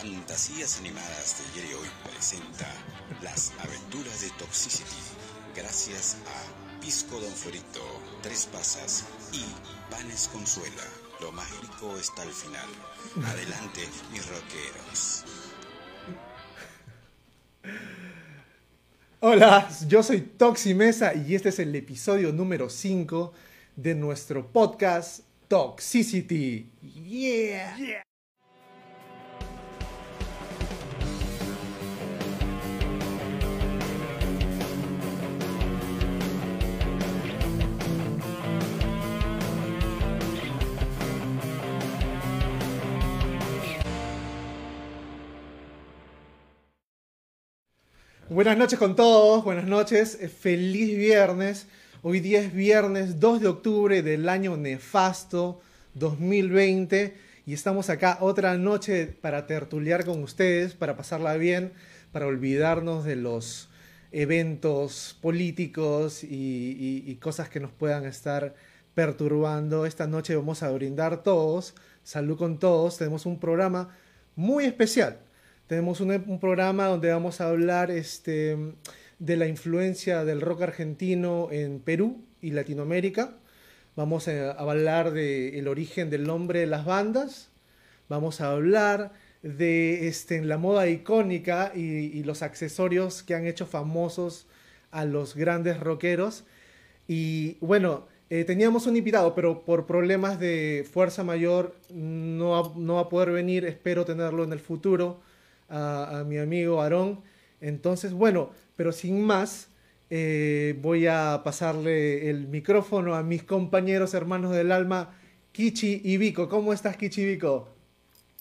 Fantasías Animadas de Jerry Hoy presenta Las Aventuras de Toxicity, gracias a Pisco Don Florito, Tres Pasas y Panes Consuela. Lo mágico está al final. Adelante, mis rockeros. Hola, yo soy Toxi Mesa y este es el episodio número 5 de nuestro podcast Toxicity. Yeah. Buenas noches con todos, buenas noches, eh, feliz viernes. Hoy día es viernes 2 de octubre del año nefasto 2020 y estamos acá otra noche para tertuliar con ustedes, para pasarla bien, para olvidarnos de los eventos políticos y, y- y cosas que nos puedan estar perturbando. Esta noche vamos a brindar todos, salud con todos, tenemos un programa muy especial. Tenemos un, un programa donde vamos a hablar este, de la influencia del rock argentino en Perú y Latinoamérica. Vamos a, hablar del origen del nombre de las bandas. Vamos a hablar de este, la moda icónica y, y los accesorios que han hecho famosos a los grandes rockeros. Y bueno, eh, teníamos un invitado, pero por problemas de fuerza mayor no va, no va a poder venir. Espero tenerlo en el futuro a, mi amigo Aarón. Entonces, bueno, pero sin más, eh, voy a pasarle el micrófono a mis compañeros hermanos del alma, Kichi y Vico. ¿Cómo estás, Kichi y Vico?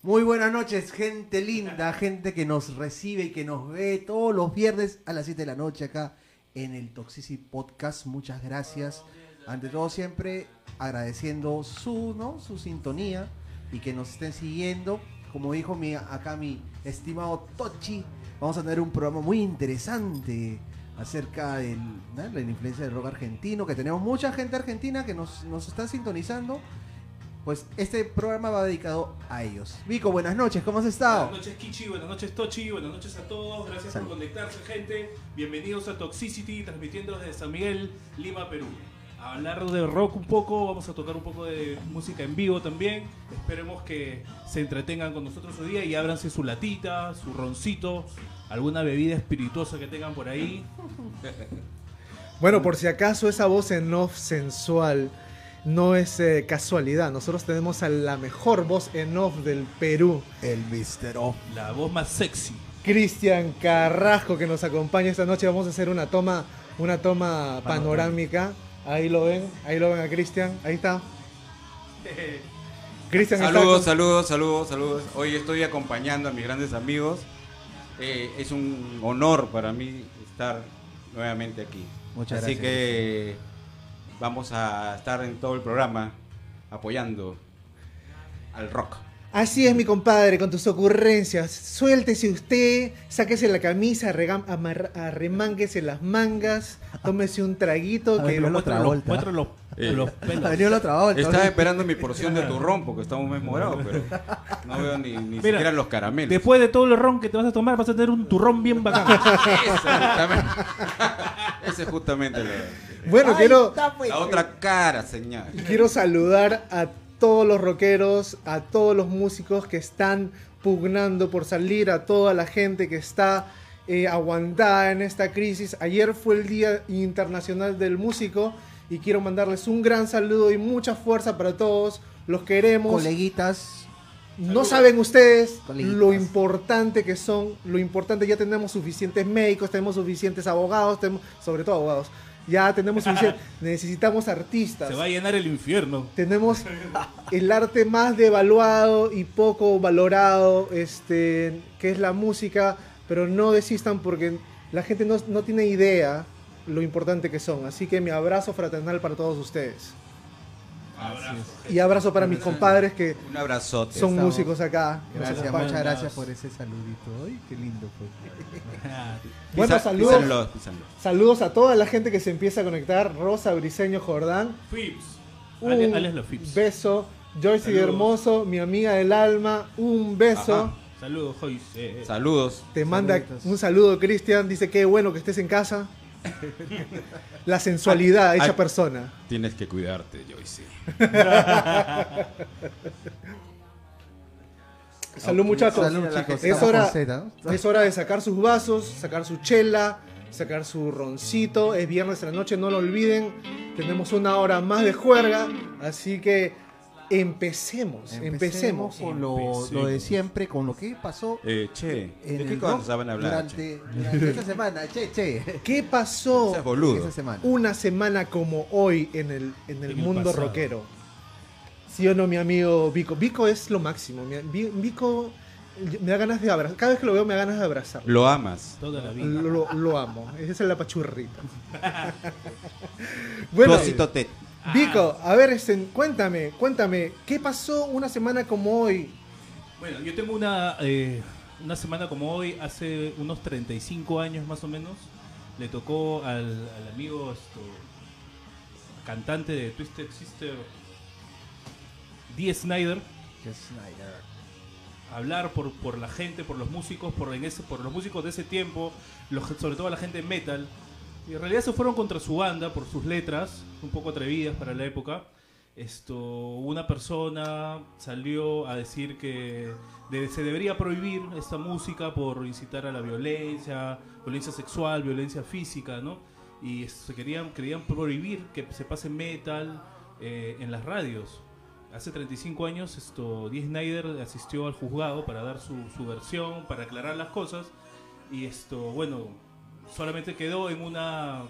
Muy buenas noches, gente linda, gente que nos recibe y que nos ve todos los viernes a las 7 de la noche acá en el Toxicity Podcast. Muchas gracias. Ante todo, siempre agradeciendo su, ¿no? su sintonía y que nos estén siguiendo. Como dijo mi, acá mi estimado Tochi, vamos a tener un programa muy interesante acerca de la influencia del rock argentino, que tenemos mucha gente argentina que nos, nos está sintonizando. Pues este programa va dedicado a ellos. Vico, buenas noches, ¿cómo has estado? Buenas noches Kichi, buenas noches Tochi, buenas noches a todos, gracias Salud. por conectarse gente, bienvenidos a Toxicity, transmitiendo desde San Miguel, Lima, Perú. A hablar de rock un poco, vamos a tocar un poco de música en vivo también, esperemos que se entretengan con nosotros hoy día y ábranse su latita, su roncito, alguna bebida espirituosa que tengan por ahí. Bueno, por si acaso esa voz en off sensual no es eh, casualidad. Nosotros tenemos a la mejor voz en off del Perú, El Mister O. La voz más sexy. Cristian Carrasco, que nos acompaña esta noche. Vamos a hacer una toma, una toma panorámica. Ahí lo ven, ahí lo ven a Cristian. Ahí está. Cristian Saludos, saludos, saludos, saludos. Hoy estoy acompañando a mis grandes amigos. Eh, es un honor para mí estar nuevamente aquí. Muchas Así gracias. que vamos a estar en todo el programa apoyando al rock. Así es, mi compadre, con tus ocurrencias. Suéltese usted, sáquese la camisa, arremánguese las mangas, tómese un traguito. Que lo- otra Muéstralo- vuelta. muéstralo Eh. los Ha pelos. venido la otra vuelta. Estaba ¿no? esperando mi porción de turrón porque estamos memorados, pero no veo ni, ni Mira, siquiera los caramelos. Después de todo el ron que te vas a tomar, vas a tener un turrón bien bacán. Esa es justamente la, Bueno, Ahí quiero, está, pues. la otra cara, señal. quiero saludar a todos los rockeros, a todos los músicos que están pugnando por salir, a toda la gente que está eh, aguantada en esta crisis. Ayer fue el Día Internacional del Músico y quiero mandarles un gran saludo y mucha fuerza para todos. Los queremos. Coleguitas. No saben ustedes Coleguitas. lo importante que son, lo importante, ya tenemos suficientes médicos, tenemos suficientes abogados, tenemos, sobre todo abogados, ya tenemos suficientes, necesitamos artistas, Se va a llenar el infierno. tenemos el arte más devaluado y poco valorado, este, que es la música, pero no desistan porque la gente no, no tiene idea lo importante que son, así que mi abrazo fraternal para todos ustedes. Y abrazo para mis compadres que Un abrazote. son Estamos- músicos acá. Gracias, muchas gracias por ese saludito. Ay, qué lindo fue. Bueno, Pisa- saludos. Saludos a toda la gente que se empieza a conectar. Rosa Briseño Jordán. Fips. Un Ale- los Fips. beso. Joyce Saludos. Hermoso, mi amiga del alma. Un beso. Ajá. Saludos, Joyce. Saludos. Te manda Saluditos. un saludo, Cristian. Dice que bueno que estés en casa. La sensualidad hecha Ay. persona. Tienes que cuidarte, Joyce. Salud, muchachos. Salud, chicos. Es hora, es hora de sacar sus vasos, sacar su chela, sacar su roncito. Es viernes en la noche, no lo olviden. Tenemos una hora más de juerga. Así que empecemos, empecemos. con lo, Empecemos. lo de siempre, con lo que pasó Eh, che, ¿de qué cosas rock saben hablar? durante, durante esta semana. Che, che. ¿Qué pasó. Esa semana. una semana como hoy en el, en el En mundo pasado. rockero? ¿Sí o no, mi amigo Vico? Vico es lo máximo. Vico me da ganas de abrazar. Cada vez que lo veo me da ganas de abrazarlo. Lo amas. Toda la vida. Lo, amo. Esa es la pachurrita. Bueno, Ted. Vico, a ver, cuéntame, cuéntame, ¿qué pasó una semana como hoy? Bueno, yo tengo una, eh, una semana como hoy, hace unos 35 años más o menos, le tocó al, al amigo esto, cantante de Twisted Sister, Dee Snyder, Snyder. hablar por, por la gente, por los músicos, por, en ese, por los músicos de ese tiempo, los- sobre todo la gente metal. Y en realidad se fueron contra su banda por sus letras, un poco atrevidas para la época. Esto, una persona salió a decir que de- se debería prohibir esta música por incitar a la violencia, violencia sexual, violencia física, ¿no? Y se querían, querían prohibir que se pase metal eh, en las radios. Hace 35 años, esto, Dee Snyder asistió al juzgado para dar su, su versión, para aclarar las cosas. Y esto, bueno, solamente quedó en una.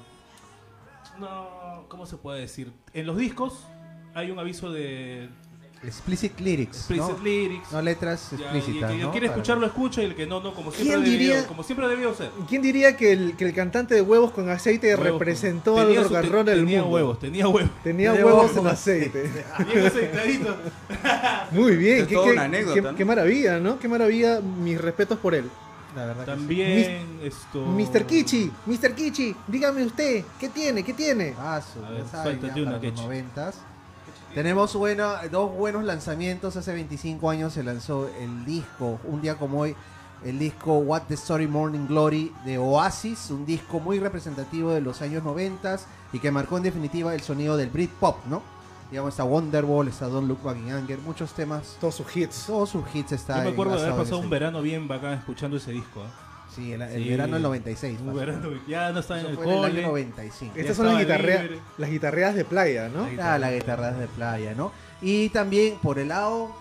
No, ¿Cómo se puede decir? En los discos hay un aviso de Explicit lyrics. explicit ¿no? lyrics. No letras Ya, y el explícitas. que ¿no? quiere Para- escucharlo, escucha. Y el que no, no, como siempre, ¿Quién debió, diría- como siempre debió ser. ¿Quién diría que el, que el cantante de huevos con aceite Huevos, representó tenía al rock and roll del tenía mundo? huevos, tenía huevos. Tenía Tenía huevos en con aceite. Bien aceitadito. Muy bien, Es qué, toda qué- una anécdota, qué- ¿no? qué maravilla, ¿no? Qué maravilla, mis respetos por él. La verdad que sí. También esto. Mr. Kichi, Mr. Kichi, dígame usted, ¿qué tiene? ¿Qué tiene? Ah, su- A ver, ya saben, suéltate ya una, para los. Tenemos buena, dos buenos lanzamientos. Hace 25 años se lanzó el disco, un día como hoy, el disco What the Story Morning Glory de Oasis, un disco muy representativo de los años 90 y que marcó en definitiva el sonido del Britpop, ¿no? Digamos, está Wonderwall, está Don't Look Back in Anger, muchos temas, Todos sus hits. todos sus hits están. Yo me acuerdo de haber en pasado un verano bien bacán escuchando ese disco. ¿ah? Sí, el, el Sí. verano del 96. Un verano, ya no estaba en Eso el fue en el año cole. 95. Ya Estas son las, estaba guitarrea- libre. las guitarreadas de playa, ¿no? La Ah, la guitarra de playa, ¿no? Y también por el lado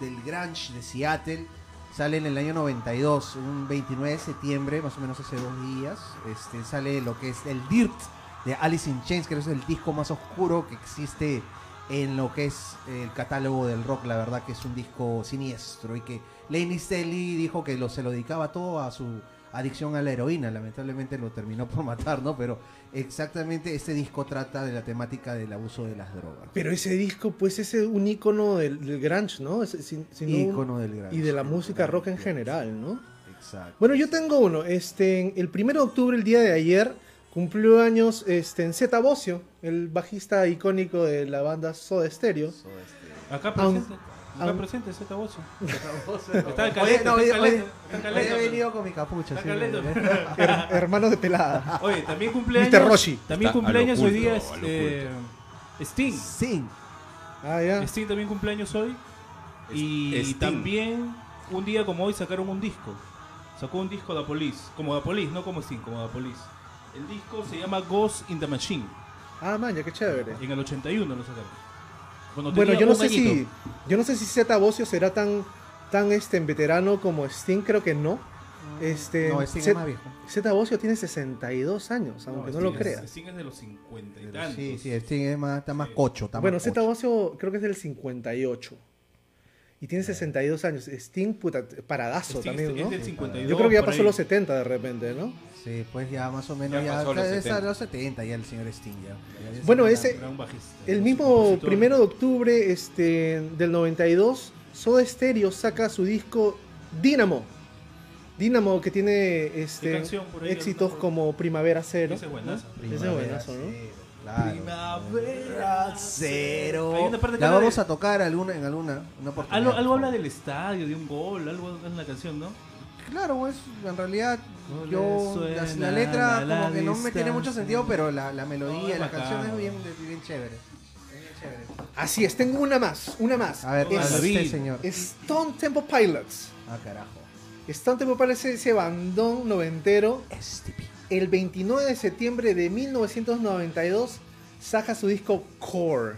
del grunge de Seattle, sale en el año 92, un 29 de septiembre, más o menos hace dos días, este, sale lo que es el Dirt de Alice in Chains, que es el disco más oscuro que existe en lo que es el catálogo del rock, la verdad que es un disco siniestro y que Laney Staley dijo que lo, se lo dedicaba todo a su adicción a la heroína, lamentablemente lo terminó por matar, ¿no? Pero exactamente este disco trata de la temática del abuso de las drogas. Pero ese disco, pues es un ícono del, del grunge, ¿no? Es- sin- sin un- Ícono del grunge. y de la música rock en general, ¿no? Exacto. Bueno, yo tengo uno. Este, el 1 de octubre, el día de ayer, cumplió años este, en Zeta Bocio, el bajista icónico de la banda Soda Stereo. Acá presente. Acá aun- presente ese taboso. Está Está en caleta, está en caleta, está en caleta. He venido con mi capucha. Está sí, caleta. Her- hermanos de pelada. Oye, también cumpleaños. Mr. Roshi. También Está cumpleaños hoy día a es, lo eh, Sting. Sí. Ah, ya. Sting también cumpleaños hoy. Y Sting. también un día como hoy sacaron un disco. Sacó un disco de Police. Como de Police, no como Sting, como de Police. El disco se llama Ghost in the Machine. Ah, man, ya qué chévere. En el 81 lo sacaron. Cuando Bueno, yo no sé añito. si yo no sé si Zeta Bocio será tan tan este en veterano como Sting, creo que no. Este, No, Sting es más viejo. Zeta Bocio tiene 62 años, aunque no, lo es- creas. Sting es de los 50 y tantos. Sí, sí, Sting es más, está más Sí. cocho. Está Bueno, más Zeta. Bocio creo que es del 58. Y tiene 62 años. Sting, puta, paradazo Sting también, es ¿no? del 52, Yo creo que ya pasó los 70 de repente, ¿no? Sí, pues ya más o menos Ya ya, pasó los está- es a 70. los 70 ya el señor Sting ya. Ya es Bueno, ese- Era un bajista. El mismo primero de octubre este, del 92, Soda Stereo saca su disco Dynamo. Dynamo que tiene este, éxitos como Primavera Cero. Ese es buenazo. ¿no? Ese Primavera, buenazo, ¿no? sí. Primavera Cero. La vamos de- a tocar alguna, en alguna una oportunidad. Algo, habla del estadio, de un gol, algo en la canción, ¿no? Claro, pues, en realidad yo la, letra la- la como que no me tiene mucho sentido, pero la, No, melodía, la bacán. canción es bien, bien chévere. Es bien chévere. Así es, tengo una más, una más. A ver, Es- usted, señor. Stone Temple Pilots. Ah, carajo. Stone Temple Pilots es ese bandón noventero. El 29 de septiembre de 1992 saca su disco Core.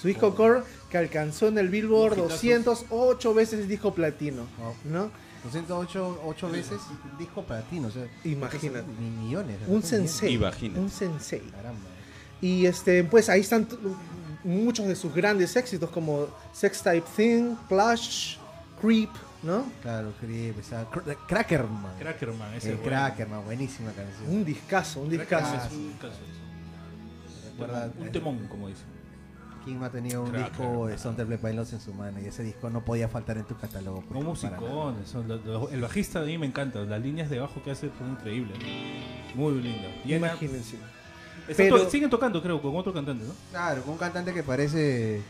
Su disco Core que alcanzó en el Billboard Hojitazos. 208 veces el disco platino. Wow. ¿No? 208 ocho veces disco platino, o sea, Imagínate. ni millones. Un sensei. Imagínate. Un sensei. Caramba. Y este, pues ahí están muchos de sus grandes éxitos como Sex Type Thing, Plush, Creep, ¿no? Claro, Creep, esa Cr- Crackerman. Crackerman, ese El es bueno. Crackerman, buenísima canción. Un discazo, un discazo. Crackerman es un caso. Recuerda, Un eh, temón, como dice. No ha tenido un disco de Stone Temple Pilots en su mano y ese disco no podía faltar en tu catálogo. No son lo- lo- el bajista a mí me encanta, las líneas de bajo que hace son increíbles. Muy lindo. Y Imagínense. están Pero- to- siguen tocando, creo, con otro cantante, ¿no? Claro, con un cantante que parece.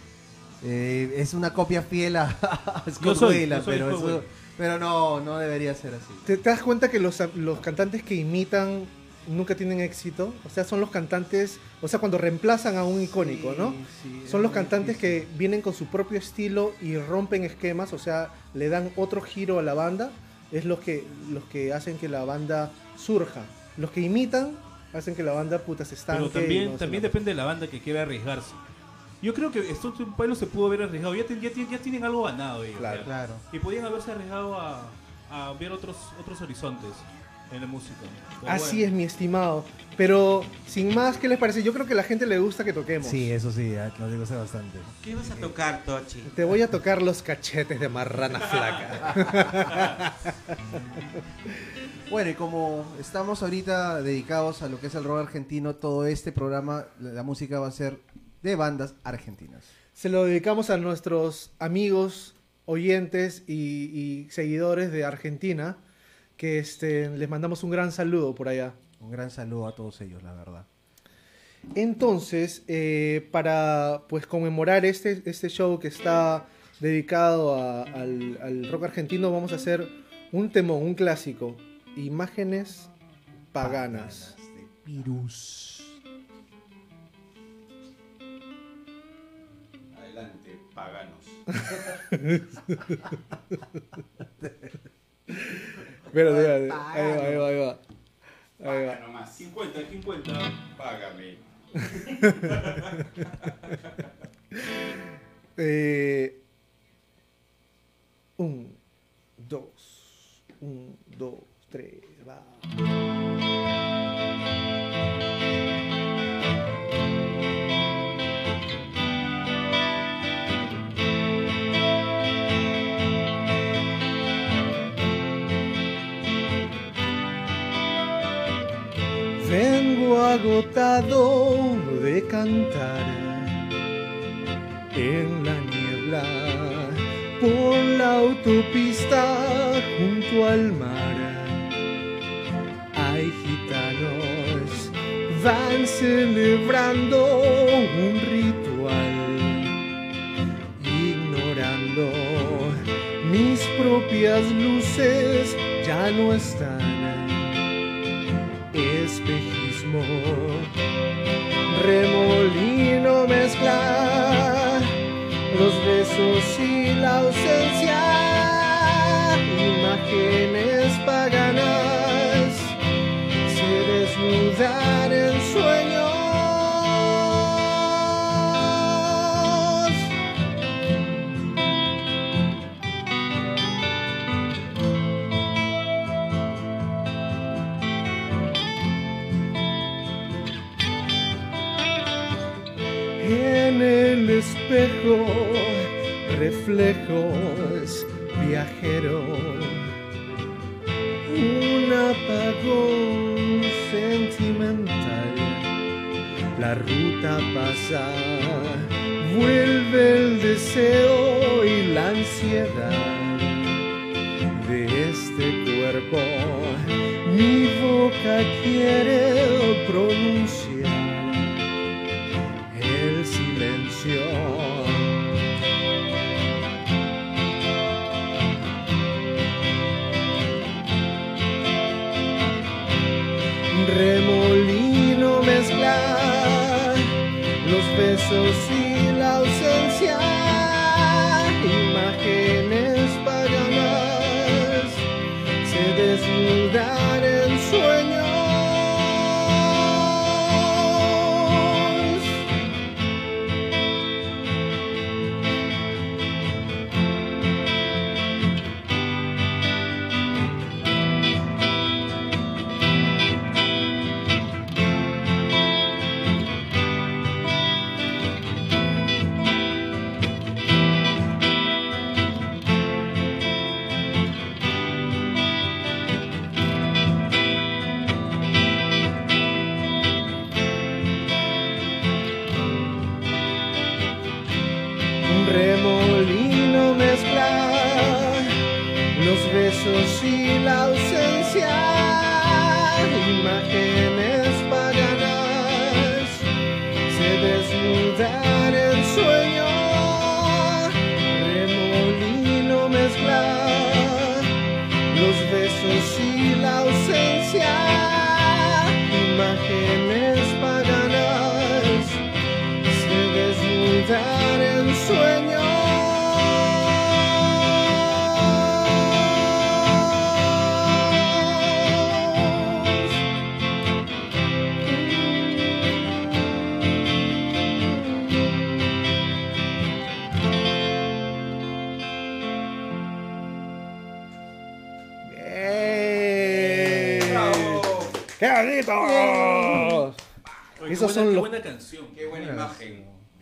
eh, es una copia fiel a, a Scott soy, pero, eso- pero no, no debería ser así. ¿Te, te das cuenta que los, los cantantes que imitan nunca tienen éxito? O sea, son los cantantes, o sea, cuando reemplazan a un icónico, ¿no? Sí, Son los cantantes difícil. que vienen con su propio estilo y rompen esquemas, o sea, le dan otro giro a la banda. Es los que, los que hacen que la banda surja. Los que imitan hacen que la banda puta se estanque. Pero también, no también depende de la banda que quiera arriesgarse. Yo creo que Stone Pilots se pudo haber arriesgado. Ya, ten- ya, tienen- ya tienen algo ganado ellos. Claro. Claro. Y podían haberse arriesgado a, a ver otros, otros horizontes en la música. Pero Así bueno. es, mi estimado. Pero, sin más, ¿qué les parece? Yo creo que a la gente le gusta que toquemos. Sí, eso sí, lo digo sé bastante. ¿Qué vas a tocar, Tochi? Te voy a tocar los cachetes de marrana flaca. Bueno, y como estamos ahorita dedicados a lo que es el rock argentino, todo este programa, la la música va a ser de bandas argentinas. Se lo dedicamos a nuestros amigos, oyentes y, y seguidores de Argentina, que este, les mandamos un gran saludo por allá. Un gran saludo a todos ellos, la verdad. Entonces, eh, para pues conmemorar este, este show que está dedicado a- al, al rock argentino, vamos a hacer un temón, un clásico, Imágenes Paganas. de Virus. Adelante, paganos. Espérate, espérate. Ahí va, ahí va, ahí va. Ahí va. Paga nomás. 50, 50. Págame. Eh, un, dos, un, dos, tres, va. Agotado de cantar en la niebla por la autopista junto al mar. Hay gitanos, van celebrando un ritual, ignorando mis propias luces ya no están. Remolino mezcla los besos y la ausencia, imágenes paganas se desnudan reflejos, viajero. Un apagón sentimental. La ruta pasa, vuelve el deseo y la ansiedad de este cuerpo. Mi boca quiere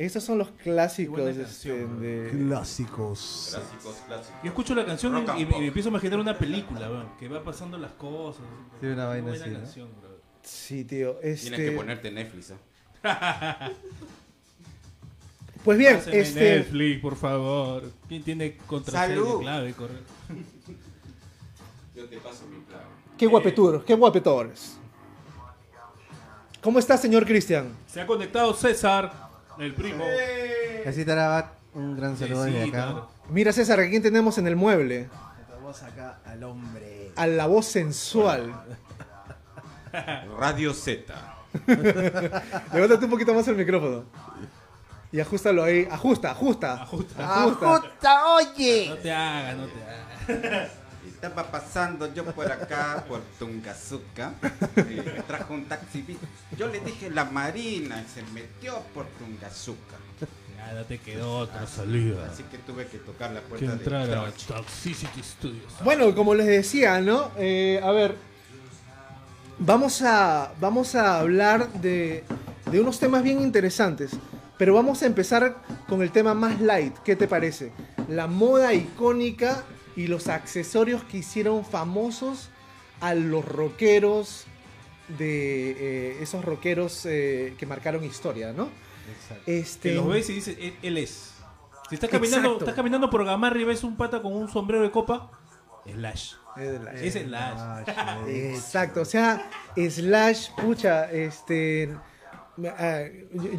Esos son los clásicos este, canción, de... Clásicos. Clásicos, clásicos. Yo escucho la canción y, me empiezo a imaginar una película, weón, que va pasando las cosas. Sí, una vaina buena así, ¿no? canción, bro. Sí, tío. Este... Tienes que ponerte Netflix. ¿eh? Pues bien, Pásame este... Netflix, por favor. ¿Quién tiene contraseña Salud. clave? Corre. Yo te paso mi plan. Qué guapeturos, qué guapetores. ¿Cómo está, señor Cristian? Se ha conectado César, el primo. Arabat, un gran saludo desde Sí, acá. claro. Mira, César, ¿a quién tenemos en el mueble? Estamos acá al hombre. A la voz sensual. Radio Z. Levántate un poquito más el micrófono. Y ajustalo ahí. Ajusta, ajusta. Ajusta. ¡Ajusta, oye! No te hagas, no te hagas. Estaba pasando yo por acá, por Tungazuca. me trajo un taxi. Yo le dije la marina y se metió por Tungazuca. No te quedó otra salida. Así que tuve que tocar la Que puerta de entrar a Troch. Toxicity Studios. Bueno, como les decía, ¿no? Eh, a ver, vamos a, vamos a hablar de, de unos temas bien interesantes, pero vamos a empezar con el tema más light. ¿Qué te parece? La moda icónica y los accesorios que hicieron famosos a los rockeros de eh, esos rockeros eh, que marcaron historia, ¿no? Exacto. Este, Que los ves y dices, él, él es. Si estás caminando, Exacto. estás caminando por Gamarra y ves un pata con un sombrero de copa, Slash. la- Es Slash. Exacto, o sea, Slash, pucha, este. Ah,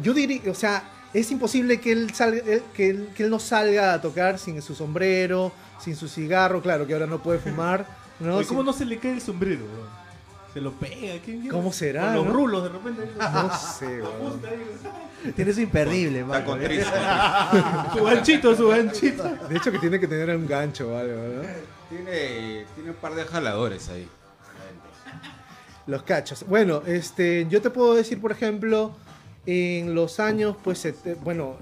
yo- diría, o sea, es imposible que él, salga, él- que, él, que él no salga a tocar sin su sombrero, sin su cigarro, claro que ahora no puede fumar, ¿no? Oye, ¿Cómo Sin- no se le cae el sombrero? Se lo pega. ¿qué mierda? ¿Cómo será, Con los no? rulos de repente. No sé, weón. Ahí. Tienes imperdible, Está mano. con triste. Su ganchito, su ganchito. De hecho, que tiene que tener un gancho o algo, ¿no? Tiene, tiene un par de jaladores ahí. Los cachos. Bueno, este, yo te puedo decir, por ejemplo, en los años, pues, bueno,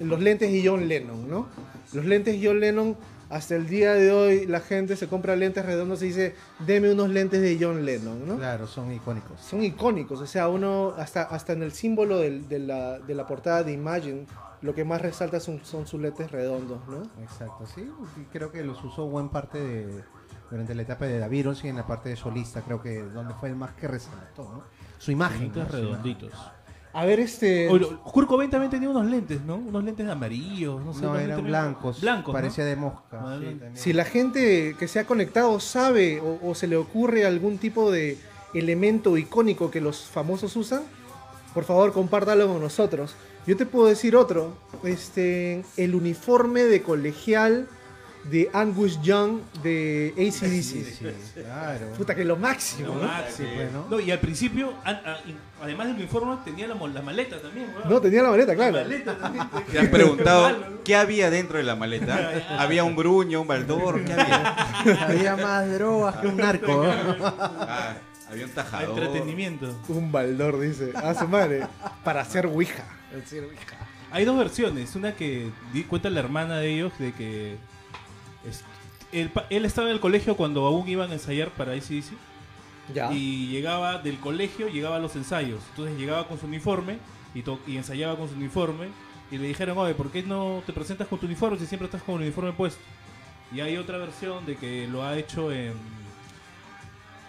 los lentes de John Lennon, ¿no? Los lentes de John Lennon, hasta el día de hoy, la gente se compra lentes redondos y dice, deme unos lentes de John Lennon, ¿no? Claro, son icónicos. Son icónicos, o sea, uno, hasta, hasta en el símbolo de, la, de la portada de Imagine, lo que más resalta son, son sus lentes redondos, ¿no? Exacto, sí. y creo que los usó buen parte de, durante la etapa de David y en la parte de solista, creo que donde fue el más que resaltó, ¿no? Su imagen. Lentes ¿no? Su redonditos. A ver, este... Kurt Cobain también tenía unos lentes, ¿no? Unos lentes amarillos. No, sé, No, eran blancos. Blancos. ¿no? Parecía de mosca. Sí. Si la gente que se ha conectado sabe o, o se le ocurre algún tipo de elemento icónico que los famosos usan, por favor compártalo con nosotros. Yo te puedo decir otro, este, el uniforme de colegial de Angus Young de ACDC. Sí, claro. Puta, que lo máximo, Lo ¿no? máximo. Sí, pues, ¿no? No, y al principio, a- a- además del uniforme, tenía la, la maleta también, weón. No, tenía la maleta, La claro. maleta también. ¿Te has preguntado ¿no? qué había dentro de la maleta? ¿Había un gruño, un baldor? ¿Qué había? Había más drogas que un narco. ¿no? Ah, había un tajador. Entretenimiento. Un baldor, dice. A su madre. Para hacer Ouija. Hay dos versiones. Una que di- cuenta la hermana de ellos de que él, estaba en el colegio cuando aún iban a ensayar para ICDC Ya. y llegaba del colegio, llegaba a los ensayos. Entonces llegaba con su uniforme y, to- y ensayaba con su uniforme y le dijeron, oye, ¿por qué no te presentas con tu uniforme si siempre estás con el uniforme puesto? Y hay otra versión de que lo ha hecho en...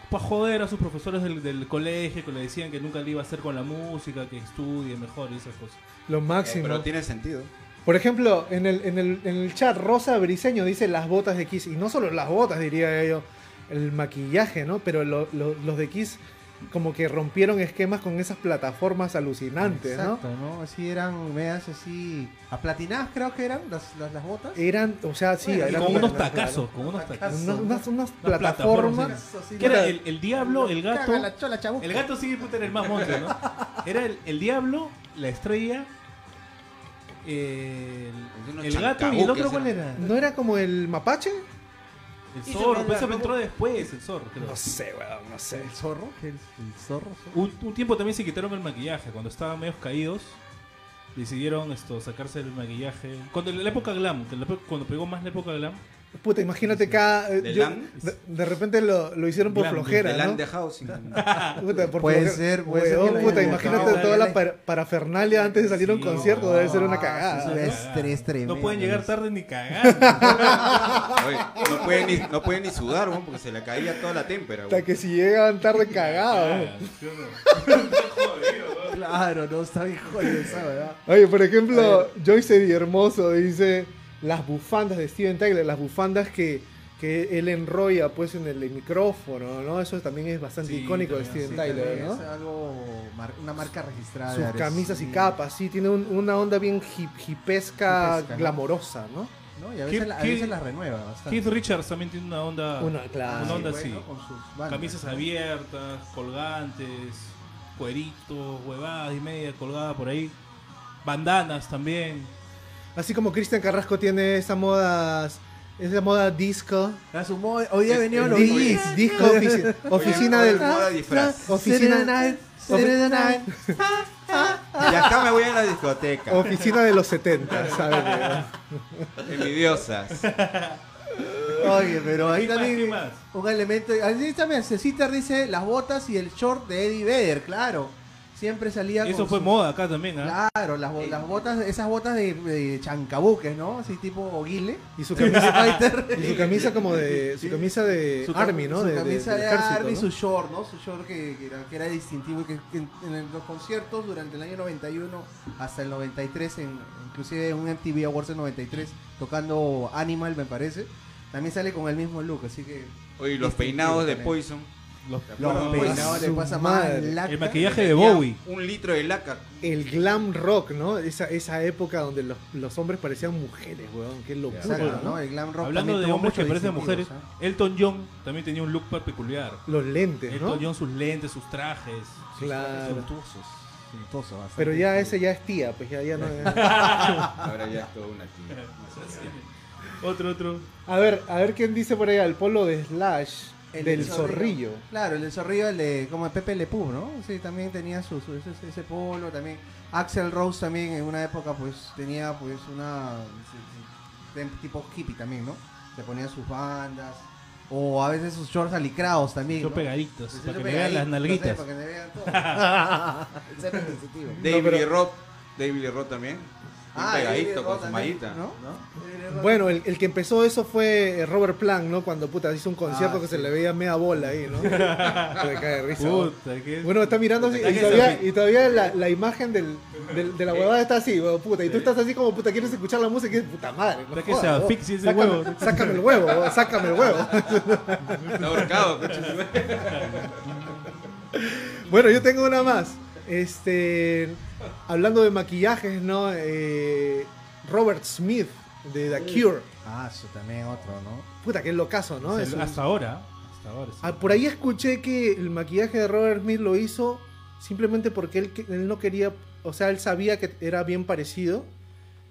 Para joder a sus profesores del, del colegio que le decían que nunca le iba a hacer con la música, que estudie mejor y esas cosas. Lo Eh, máximo. pero tiene sentido. Por ejemplo, en el, en, el, en el chat, Rosa Briseño dice las botas de Kiss. Y no solo las botas, diría yo, el maquillaje, ¿no? Pero lo- lo- los de Kiss como que rompieron esquemas con esas plataformas alucinantes, Exacto, ¿no? Así eran medias así. Aplatinadas creo que eran las, las, las botas. Eran, o sea, sí, Y eran con unos tacazos, con unos tacazos. Unas, unas, plataformas. Que era el, el diablo, el gato. Caga la chola, chabuca. El gato sí puta, era el más monstruo, ¿no? Era el, el diablo, la estrella, el, gato y el otro cuál era? ¿No era como el mapache? El zorro, pues eso me- entró después, el zorro, creo. No sé, weón, no sé. ¿El zorro? ¿El, el zorro? Un, un tiempo también se quitaron el maquillaje, cuando estaban medio caídos, decidieron esto, sacarse el maquillaje. Cuando en la época glam, cuando pegó más la época glam, Puta, imagínate cada. eh, ¿De yo- de, de repente lo, lo hicieron por Glam, flojera, The ¿no? Land de Housing. Puta, por Puede flojera. ser, puede ser Weón, puta, imagínate buscado. toda la para- parafernalia antes de salir a un concierto, no. debe ser una Ah, cagada. sí, Es estrés tremendo. no pueden llegar tarde ni. Oye, no pueden ni, no pueden ni sudar, weón, porque se le caía toda la témpera. Hasta que si llegan tarde cagados. Claro, no está bien jodido esa, ¿verdad? Oye, por ejemplo, Joyce Di Hermoso dice las bufandas de Steven Tyler, las bufandas que, que él enrolla pues en el micrófono, ¿no? Eso también es bastante Sí, icónico de Steven Sí, Tyler, ¿no? Es algo, mar- una marca registrada. Sus Ares. camisas y capas, sí, tiene un- una onda bien hip, hipesca, glamorosa, ¿no? ¿no? Y a veces, Keith- la- a veces Keith- las renueva bastante. Keith Richards también tiene una onda, Una, claro. una onda Sí, así. bueno, con sus bandas, Camisas ¿no? abiertas, colgantes, cueritos, huevadas y media colgada por ahí. Bandanas también. Así como Cristian Carrasco tiene esa moda, esa moda disco. A su modo- hoy día es los. Dis- disco ofici- oficina del... oye, moda disfraz. Oficina-. Y acá me voy a la discoteca. Oficina de los 70, ¿sabes? Envidiosas. Oye, pero ahí también un elemento. Ahí también Cecitar dice las botas y el short de Eddie Vedder, claro. Siempre salía Eso con fue sus- moda acá también, ¿ah? Claro, las, bo- las botas, esas botas de, de chancabuques, ¿no? Así tipo guile. Y su camisa, Fighter. y su camisa como de... Su camisa de Su cam- Army, ¿no? Su de, de- camisa del de, ejército, Army, ¿no? su short, ¿no? Su short que, que era, que era distintivo y que, que en, en los conciertos durante el año 91 hasta el 93, en, inclusive en un MTV Awards en 93, tocando Animal, me parece, también sale con el mismo look, así que... Oye, los Distintivo peinados de. Poison. Los, Los peinados pasa más laca. el maquillaje de Bowie. Un litro de laca. El glam rock, ¿no? Esa, esa época donde los, los hombres parecían mujeres, weón. Qué locura, Exacto, ¿no? ¿no? El glam rock Hablando de hombres que parecen mujeres, Elton John también tenía un look peculiar. Los lentes, Elton ¿no? John, sus lentes, sus trajes. Claro. Suntuosos, suntuosos, bastante. Pero ya ese ya es tía, pues ya, ya no es... Ahora ya es toda una tía. Otro, otro. A ver, a ver quién dice por allá, el polo de Slash El del zorrillo. Claro, el del zorrillo, el de como Pepe Le Pew, ¿no? Sí, también tenía su, su- ese, ese polo, también. Axel Rose también en una época pues tenía pues una tipo hippie también, ¿no? Se ponía sus bandas o a veces sus shorts alicrados también. Yo ¿no? pegaditos, para que me vean las pegaditos, nalguitas. sí, Para que me vean todo. David pero- Lee Roth. David Roth también. Ah, pegadito con su mallita. ¿no? Bueno, el, el que empezó eso fue eh, Robert Plant, ¿no? Cuando puta hizo un concierto Ah, que sí. se le veía media bola ahí, ¿no? Se le cae de risa. Puta, que Bueno, está mirando así, y todavía, se- y todavía la, la imagen del, del- de la huevada está así, puta, y tú estás así como, puta, quieres escuchar la música y dices, puta madre, no que jodas, se asfixie ese sácame, huevo. Sácame el huevo, sácame el huevo. Está ahorcado. Bueno, yo tengo una más. Este, hablando de maquillajes, ¿no? Eh, Robert Smith de The Cure. Ah, eso también otro, ¿no? Puta, qué locazo, ¿no? Es Es el- un- hasta ahora. Hasta ahora. sí. Ah, por ahí escuché que el maquillaje de Robert Smith lo hizo simplemente porque él, que- él no quería, o sea, él sabía que era bien parecido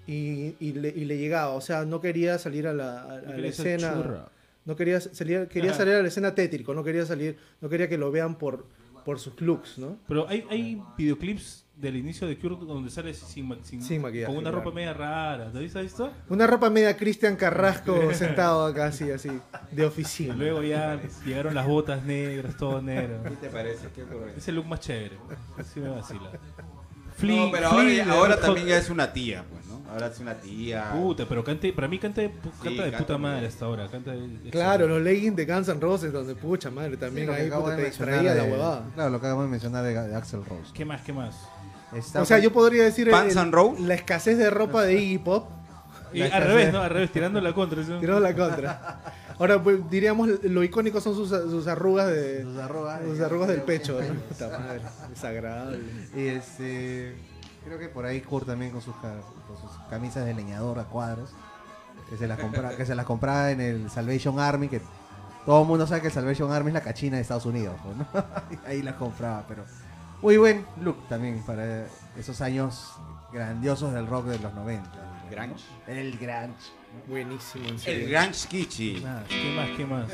y, y le, y le llegaba, o sea, no quería salir a la, a- a la Quería ser escena. churra. No quería salir, quería Ajá. salir a la escena tétrico, no quería salir, no quería que lo vean por, por sus looks, ¿no? Pero hay, hay videoclips del inicio de Cure donde sale sin, ma- sin, Sin maquillaje, con una claro. ropa media rara. ¿Te has visto? Una ropa media Cristian Carrasco sentado acá así, así, de Y oficina. luego ya llegaron las botas negras, todo negro. ¿Qué te parece? ¿Qué ocurre? Es el look más chévere. Así me vacila. No, Flea- pero ahora, Flea ahora Red también ya es una tía, pues, ¿no? Ahora es una tía. Puta, pero cante, para mí canta, de pu- Sí, canta de canta puta madre bien. hasta ahora. Canta de- Claro, los leggings de Guns N' Roses, donde pucha madre, también Sí, lo que ahí puta, de te distraía la huevada. Claro, lo que acabamos de mencionar de, de Axel Rose. ¿Qué más? ¿Qué más? Está O sea, yo podría decir Pants el- and Rose. la escasez de ropa de Iggy Pop, Y al revés, ¿no? Al revés, tirando la contra. ¿sí? tirando la contra. Ahora, pues, diríamos, lo icónico son sus, sus arrugas de sus arrugas, sus arrugas del pecho. ¿no? Puta madre, desagradable. Y este. Creo que por ahí Kurt también con sus, ca- con sus camisas de leñador a cuadros. Que se las compra, que se las compraba en el Salvation Army. Que todo el mundo sabe que el Salvation Army es la cachina de Estados Unidos. ¿no? Ahí las compraba, pero. Muy buen look también para esos años grandiosos del rock de los 90. Grunge. El grunge. Buenísimo, en El serio. Grunge Kichi. ¿Qué más? ¿Qué más?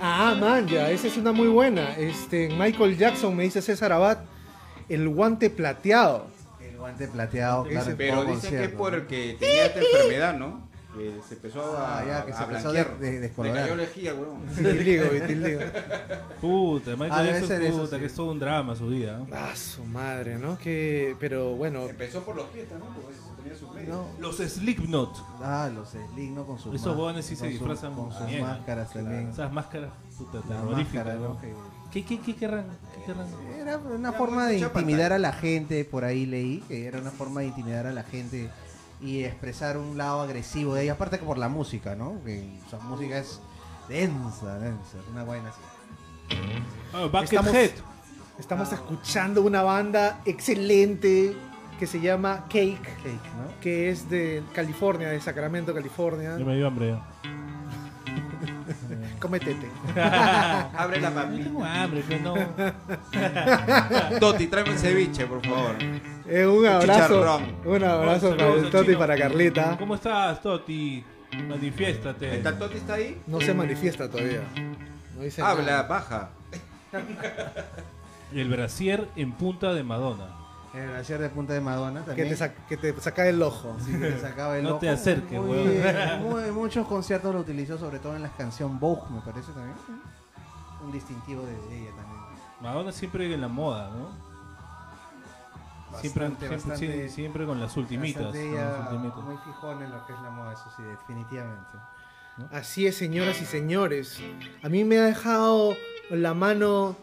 Ah, man, ya, esa es una muy buena. Este, Michael Jackson, me dice César Abad, el guante plateado. Guante plateado, claro, Pero dicen que es concierto, por ¿no? el que tenía esta enfermedad, ¿no? Que se empezó a, Ah, ya, que a se empezó blanquear. de- de- Le descolorar. cayó la lejía, weón. Vitiligo, vitiligo. Puta, Michael Ah, Jackson, eso, puta, sí. que es todo un drama su vida. ¿no? Ah, su madre, ¿no? Que, pero bueno, Empezó por los pies porque tenía. No, Los Slipknot. Ah, los Slick, ¿no? Con sus Esos huevones sí se disfrazan con sus máscaras también. Esas máscaras puta. ¿Qué, qué, qué querrán? ¿Qué querrán? Era una forma de intimidar pantalla. a la gente, por ahí leí, que era una forma de intimidar a la gente y expresar un lado agresivo de ella, aparte que por la música, ¿no? Que su música es densa, densa, una buena así. Ah, Buckethead. Estamos- estamos escuchando una banda excelente que se llama Cake, Cake, ¿no? que es de California, de Sacramento, California. Ya me dio hambre ya. Cometete. Abre la No papita. tengo hambre, que no. Toti, tráeme un ceviche, por favor. Eh, un abrazo. Un abrazo para el Toti chino. para Carlita. ¿Cómo estás, Toti? Manifiéstate. ¿El Toti está ahí? No se manifiesta todavía. No dice Habla, nada. baja. El brasier en punta de Madonna. El glaciar de Punta de Madonna Que también. te, que te saca el ojo. Sí, que te sacaba el No te ojo. acerques, Muy muchos conciertos lo utilizó, sobre todo en la canción Vogue, me parece también. Un distintivo de ella también. Madonna siempre en la moda, ¿no? Siempre, Bastante, siempre, bastante- sí, siempre con las ultimitas. Bastante con ella las ultimitas. muy fijón en lo que es la moda, eso sí, definitivamente. Así es, señoras y señores. A mí me ha dejado la mano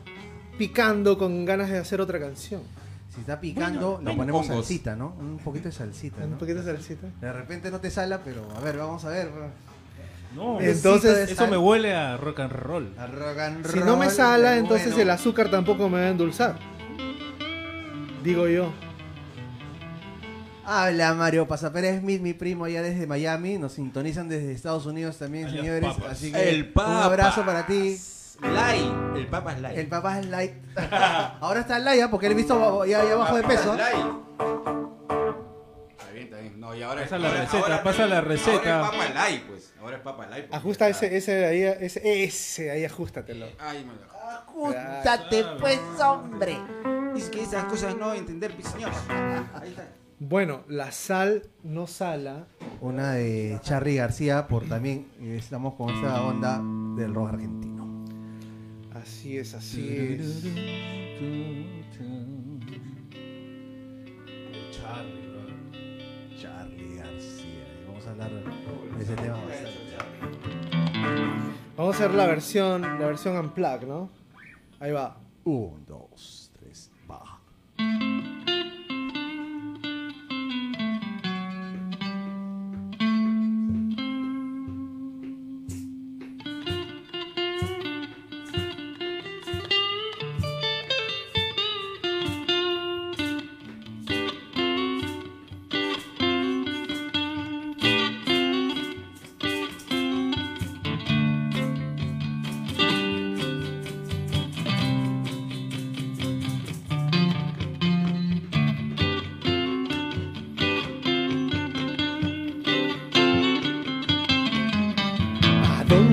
picando con ganas de hacer otra canción. Si está picando, Bueno, le ponemos hongos. salsita, ¿no? Un poquito de salsita, Un poquito de salsita. De repente no te sala, pero a ver, vamos a ver. No, Entonces- eso me huele a rock and roll. A rock and Si no me roll, sala, entonces bueno. el azúcar tampoco me va a endulzar. Digo yo. Habla Mario Pasapérez Smith, mi primo allá desde Miami. Nos sintonizan desde Estados Unidos también, Alias señores. Papas. Así que El un abrazo para ti. Light. El Papa es light. El papá es light. Ahora está light, ¿ah? porque él he visto ya, ya bajo de Papa es peso. light. Está bien, está bien. No, y ahora Pasa la ahora- receta, ahora- pasa la receta. Ahora es Papa light, pues. Ahora es Papa light. Ajusta ese, ese de ahí, ese, ese ahí, ajústatelo. Ay, me lo- Ajustate, pues, hombre. Es que esas cosas no entender, mi señor. Ahí está. Bueno, la sal no sala. Una de Charly García, por también eh, estamos con esta onda del rock argentino. Así es, así es. Charlie, bro. Charly García. Vamos a hablar de ese tema bastante. Vamos a hacer la versión, la versión unplug, ¿no? Ahí va. Un, dos, tres, va.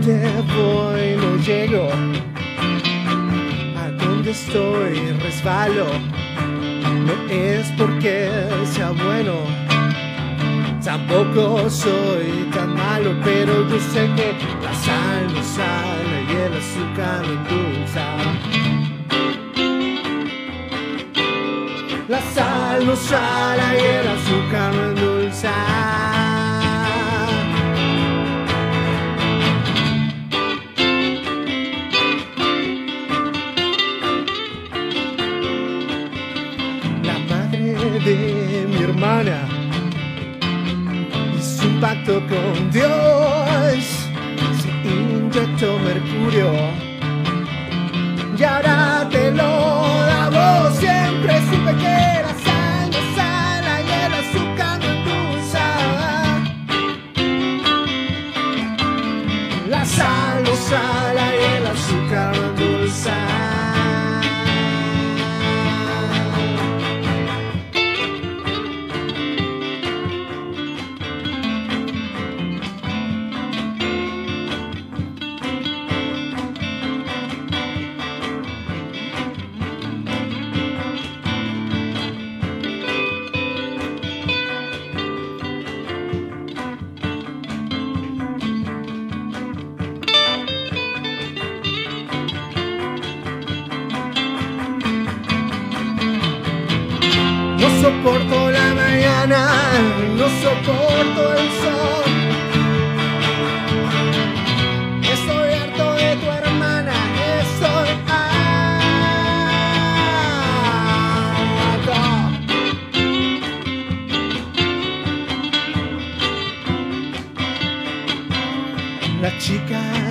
Dónde voy no llego, a dónde estoy resbalo, no es porque sea bueno, tampoco soy tan malo, pero yo sé que la sal no sale y el azúcar no endulza. La sal no sala y el azúcar no endulza. Con Dios, se inyectó mercurio. Y ahora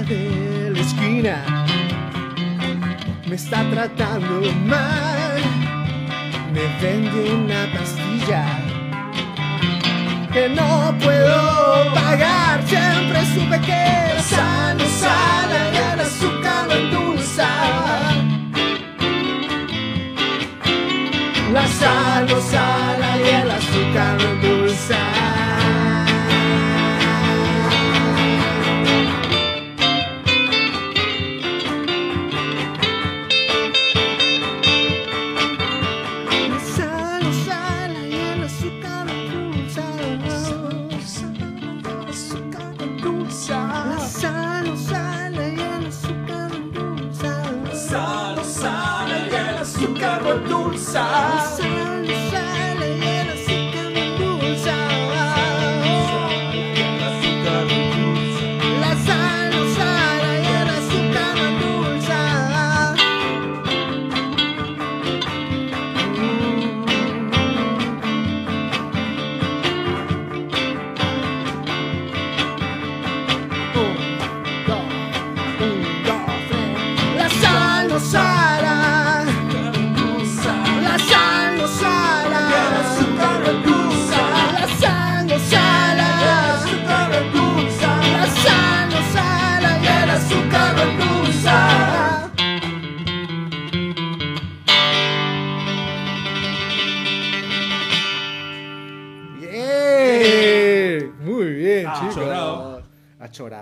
de la esquina me está tratando mal me vende una pastilla que no puedo pagar. Siempre supe que la sal no sale y el azúcar no endulza. La sal no sale y el azúcar no endulza.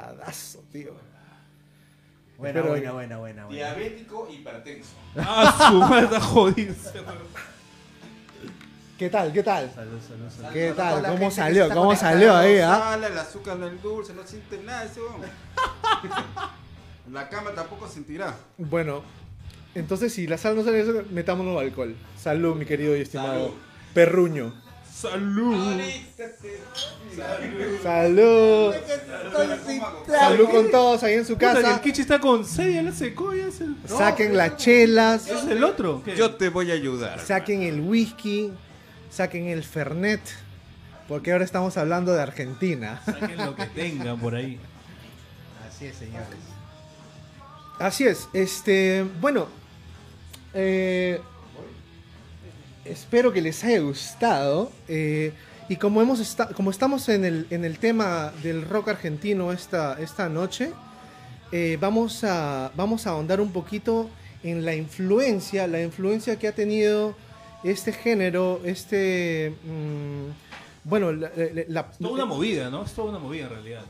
Achoradazo, tío. Buena, Espero- buena, buena, buena, buena. Diabético hipertenso. Ah, su madre está jodido. ¿Qué tal? ¿Qué tal? Salud, salud, salud. ¿Qué A toda tal? la ¿Cómo gente que salió? está ¿Cómo conectada. salió ahí, No ah? sale, el azúcar no es dulce, no siente nada eso. La cama tampoco sentirá. Bueno, entonces si la sal no sale, eso, metámonos alcohol. Salud, mi querido y estimado. Salud. Perruño. Salud. Salud. Salud con todos ahí en su Puta, casa. el Kichi está con sed, ya la secó, ya es el... Saquen las chelas, ¿Es el otro? ¿Qué? Yo te voy a ayudar. saquen el whisky, saquen el fernet, porque ahora estamos hablando de Argentina. Saquen lo que tengan por ahí. Así es, señores. Así es, este, bueno, eh, espero que les haya gustado. eh, y como, hemos esta- como estamos en el, en el tema del rock argentino esta, esta noche, eh, vamos, a, vamos a ahondar un poquito en la influencia, la influencia que ha tenido este género, este... mm, bueno, la, la- la- Es toda una movida, ¿no? Es toda una movida en realidad.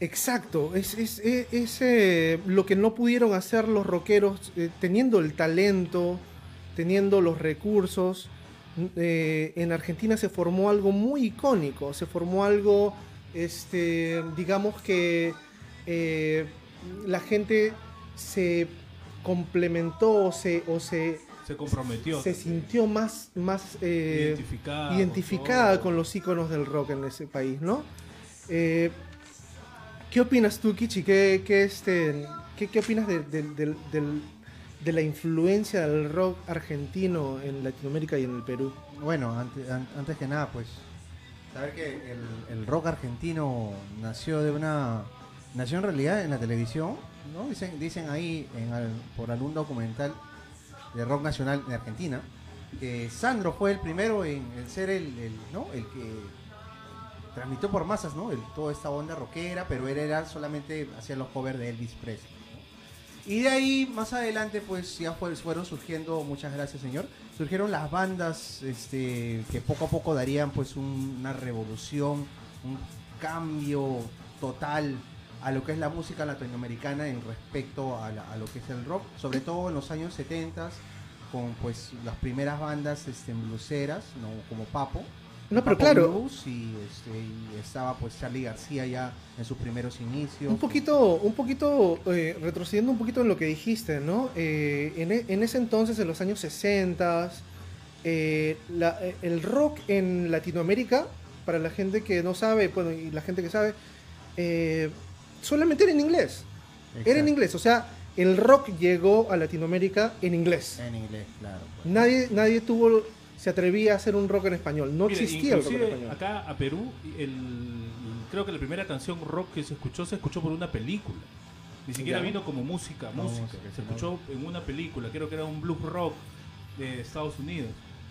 Exacto, es, es, es- es, eh, lo que no pudieron hacer los rockeros eh, teniendo el talento, teniendo los recursos. eh, en Argentina se formó algo muy icónico, se formó algo, este, digamos que eh, la gente se complementó o se, o se, Se comprometió. se sintió más, más eh, identificada. con los íconos del rock en ese país, ¿no? Eh, ¿Qué opinas tú, Kichi? ¿Qué, qué, este, qué, qué opinas de, del- del- del- de la influencia del rock argentino en Latinoamérica y en el Perú? Bueno, ante- an- antes que nada, pues, saber que el, el rock argentino nació de una. Nació en realidad en la televisión, ¿no? Dicen, dicen ahí en por algún documental de rock nacional de Argentina que Sandro fue el primero en, ser el, el, ¿no? el que transmitió por masas, ¿no? Toda esta onda rockera, pero él era solamente hacía los covers de Elvis Presley. Y de ahí, más adelante, pues ya fue- fueron surgiendo, muchas gracias señor, surgieron las bandas este, que poco a poco darían pues un- una revolución, un cambio total a lo que es la música latinoamericana en respecto a, la- a lo que es el rock, sobre todo en los años 70 con pues las primeras bandas este, bluseras, ¿no? como Papo. No, pero claro, Blues, y, este, y estaba pues Charlie García ya en sus primeros inicios. un poquito, un poquito eh, retrocediendo un poquito en lo que dijiste, ¿no? Eh, en, e- en ese entonces, en los años 60, eh, la- el rock en Latinoamérica, para la gente que no sabe, bueno, y la gente que sabe, solamente era en inglés. Era en inglés, o sea, el rock llegó a Latinoamérica en inglés. En inglés, claro. pues. Nadie, nadie tuvo, se atrevía a hacer un rock en español. No Mire, existía el rock en español. acá a Perú, el, creo que la primera canción rock que se escuchó se escuchó por una película. Ni siquiera Ya. vino como música, No, música. música, Se no. escuchó en una película, creo que era un blues rock de Estados Unidos.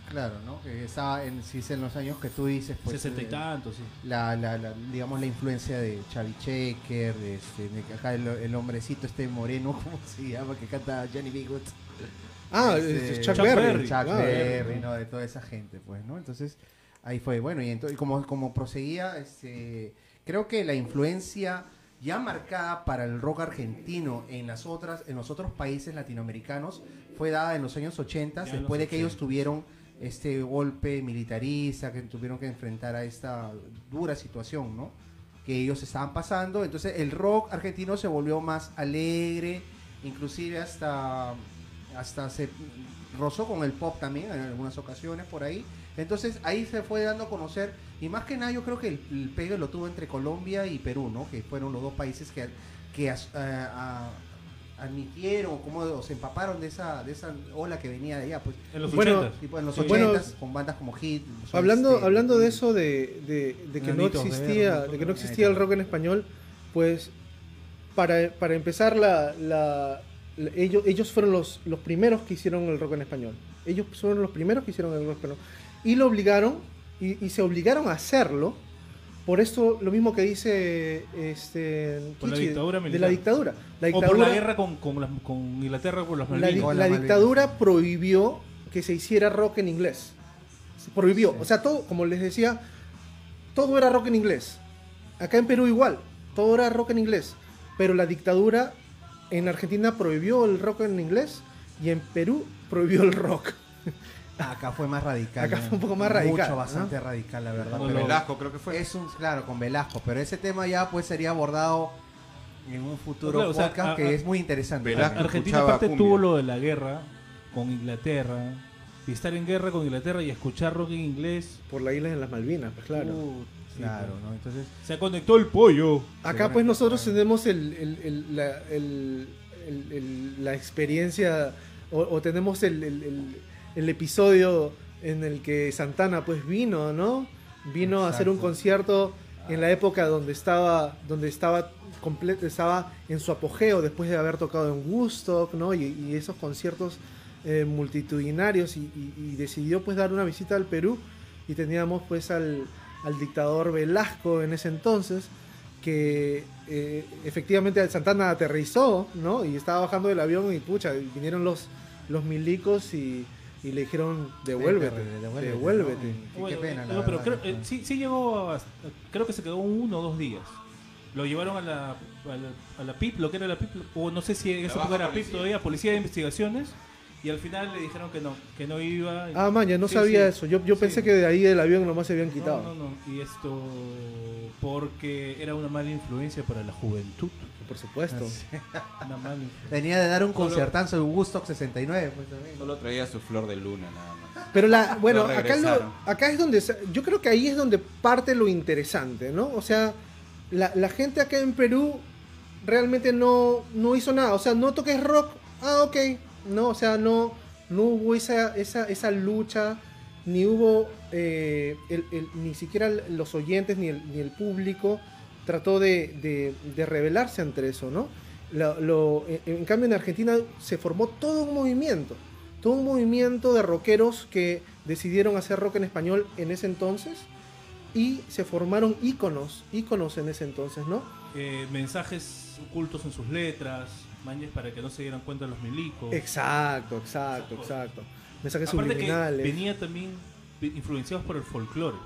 Claro, ¿no? Que estaba en, si es en los años que tú dices, pues. Sesenta y eh, tantos, sí. la, la, la- digamos la influencia de Chavi Checker, de este, de acá el, el hombrecito este moreno, ¿cómo se llama? Que canta Johnny B. Ah, Este, es Chuck, Chuck Berry. Berry. Chuck Ah, Berry, ¿no? De toda esa gente, pues, ¿no? Entonces, ahí fue. Bueno, y entonces, como, como proseguía, este, creo que la influencia ya marcada para el rock argentino en las otras, en los otros países latinoamericanos fue dada en los años 80, Ya en después de que ellos 80. tuvieron este golpe militarista, que tuvieron que enfrentar a esta dura situación, ¿no? Que ellos estaban pasando. Entonces el rock argentino se volvió más alegre, inclusive hasta, hasta se rozó con el pop también en algunas ocasiones por ahí. Entonces ahí se fue dando a conocer, y más que nada yo creo que el, el pegue lo tuvo entre Colombia y Perú, ¿no? Que fueron los dos países que, que as- a- a- admitieron, como o se empaparon de esa, de esa ola que venía de allá, pues. En los Bueno, 80. Tipo en los Sí. 80 Bueno, con bandas como Hit. Hablando, Stereo, hablando de y- eso de, de- de que no existía, Verde, de que no existía el rock en español, pues para, para empezar la- la- ellos, ellos fueron los, los primeros que hicieron el rock en español. Ellos fueron los primeros que hicieron el rock en español. Y lo obligaron, y, y se obligaron a hacerlo. Por esto, lo mismo que dice este, Por la Kichi, dictadura de la militar. dictadura. La O por dictadura la guerra con, con, las- con Inglaterra por las la, di- Malvinas. Con la las dictadura Malvinas. prohibió que se hiciera rock en inglés. Se prohibió. Sí. O sea, todo, como les decía, todo era rock en inglés. Acá en Perú igual, todo era rock en inglés. Pero la dictadura en Argentina prohibió el rock en inglés y en Perú prohibió el rock. Acá fue más radical. Acá fue un poco más radical, Mucho, ¿no? bastante radical, la verdad. Con pero Velasco creo que fue. es un, claro, con Velasco. Pero ese tema ya pues sería abordado en un futuro Claro, o sea, podcast a- que a- es muy interesante. Velasco. Argentina aparte cumbia. tuvo lo de la guerra con Inglaterra y estar en guerra con Inglaterra y escuchar rock en inglés. Por la isla de las Malvinas, pues claro. uh, Claro. ¿no? Entonces, Se conectó el pollo. Acá pues nosotros tenemos el, el- el- la, el- el- el- la experiencia o, o tenemos el, el- el- el episodio en el que Santana pues vino, ¿no? Vino a hacer un concierto en la época donde estaba donde estaba completo estaba en su apogeo después de haber tocado en Woodstock, ¿no? Y, y esos conciertos eh, multitudinarios y, y- y decidió pues dar una visita al Perú y teníamos pues al, al dictador Velasco en ese entonces que eh, efectivamente Santana aterrizó, ¿no? Y estaba bajando del avión y pucha, vinieron los, los milicos y, y le dijeron devuélvete, Devuélvete, devuélvete, devuélvete. ¿no? Qué pena, la no, pero verdad, creo, eh, sí, sí llegó a- creo que se quedó uno o dos días. Lo llevaron a la, a la, a la PIP, lo que era la PIP, o no sé si en esa época era PIP todavía, Policía de Investigaciones, y al final le dijeron que no, que no iba. Ah, maña, no Sí, sabía sí. eso. Yo, yo Sí. pensé que de ahí del avión nomás se habían quitado. No, no, no. Y esto porque era una mala influencia para la juventud. Por supuesto. Una mala influencia. Venía de dar un Solo- concertazo de Woodstock 69, pues también. Solo traía su flor de luna nada más. Pero la, bueno, Lo acá, lo- acá es donde, se- yo creo que ahí es donde parte lo interesante, ¿no? O sea, la, la gente acá en Perú realmente no, no hizo nada. O sea, no toques rock, ah, ok. No, o sea, no, no hubo esa, esa, esa lucha, ni hubo, eh, el- el- ni siquiera los oyentes ni el, ni el público trató de, de, de rebelarse ante eso, ¿no? Lo- lo- en, cambio, en Argentina se formó todo un movimiento, todo un movimiento de rockeros que decidieron hacer rock en español en ese entonces y se formaron íconos, íconos en ese entonces, ¿no? Eh, mensajes ocultos en sus letras, mañas para que no se dieran cuenta los milicos. Exacto, exacto, exacto. Mensajes Aparte que subliminales. venía también influenciados por el folclore,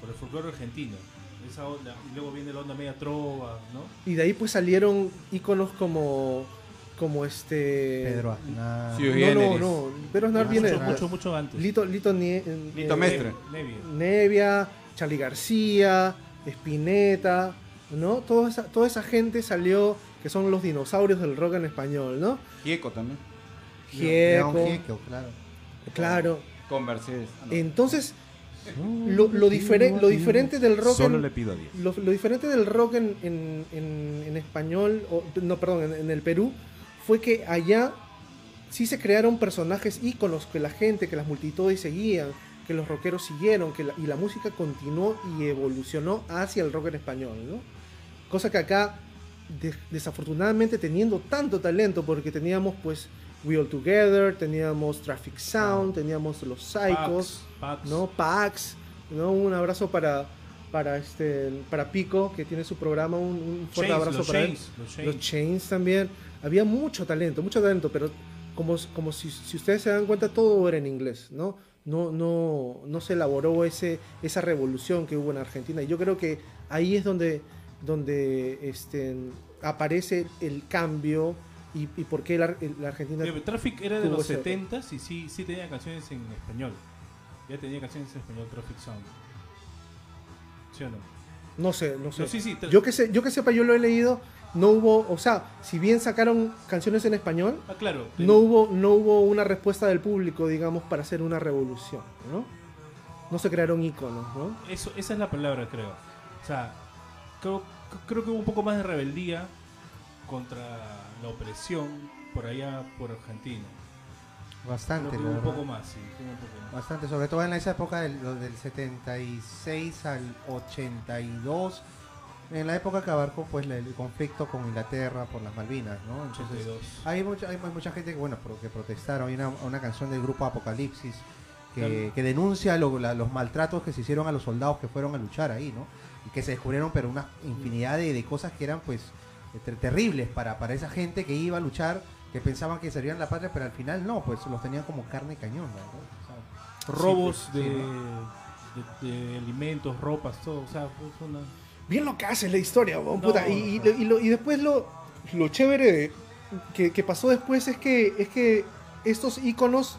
por el folclore argentino. Esa onda, y luego viene la onda media trova, ¿no? Y de ahí pues salieron íconos como como este Pedro Aznar. Sí, No, no, no, Pedro Aznar Ah, viene mucho, Mucho, mucho, mucho antes. Lito Lito, Nie- Lito eh, Mestre. Nevia. Nevia, Charlie García, Spinetta, ¿no? Toda esa, toda esa gente salió que son los dinosaurios del rock en español, ¿no? Gieco también. León Gieco, Gieco, claro. claro. Con Mercedes. Ah, no. Entonces, lo, lo, difere- lo diferente del rock Solo en- le pido a Dios. lo, lo diferente del rock en, en- en- en español, o, no, perdón, en, en el Perú, fue que allá sí se crearon personajes íconos que la gente, que las multitudes seguían, que los rockeros siguieron, que la- y la música continuó y evolucionó hacia el rock en español, ¿no? Cosa que acá, de- desafortunadamente, teniendo tanto talento, porque teníamos pues We All Together, teníamos Traffic Sound, teníamos Los Psychos, Pax, Pax. ¿no? Pax, ¿no? Un abrazo para para este para Pico que tiene su programa, un, un fuerte Chains, abrazo para Chains, él. los Chains. Los Chains también. Había mucho talento, mucho talento, pero como, como si, si ustedes se dan cuenta todo era en inglés, ¿no? No, no, no se elaboró ese, esa revolución que hubo en Argentina. Y yo creo que ahí es donde, donde este, aparece el cambio y, y por qué la, la Argentina... Traffic era de los ese- 70 y sí, sí tenía canciones en español. Ya tenía canciones en español Traffic Sound. ¿Sí o no? No sé, no sé. No, sí, sí, tra- Yo que, sé, yo que sepa, yo lo he leído, no hubo, o sea, si bien sacaron canciones en español, Ah, claro. no hubo, no hubo una respuesta del público, digamos, para hacer una revolución, ¿no? No se crearon íconos, ¿no? Eso, esa es la palabra, creo. O sea, creo, creo que hubo un poco más de rebeldía contra la opresión por allá, por Argentina. Bastante, la hubo un poco más, sí. un poco más. Bastante, sobre todo en esa época del, del 76 al 82, en la época que abarcó pues el conflicto con Inglaterra por las Malvinas, ¿no? Entonces, 82. hay mucha, hay mucha gente que, bueno, que protestaron. Hay una, una canción del grupo Apocalipsis que, Claro. que denuncia lo- la- los maltratos que se hicieron a los soldados que fueron a luchar ahí, ¿no? Y que se descubrieron, pero una infinidad de, de cosas que eran, pues, ter- terribles para, para esa gente que iba a luchar, que pensaban que servían la patria, pero al final no, pues los tenían como carne y cañón, ¿no? O sea, Robos pues, de, sí, de, de alimentos, ropas, todo. O sea, fue una. Bien lo que hace la historia, No, puta. Y, y, lo- y lo- y después lo, lo chévere de- que, que pasó después es que, es que estos íconos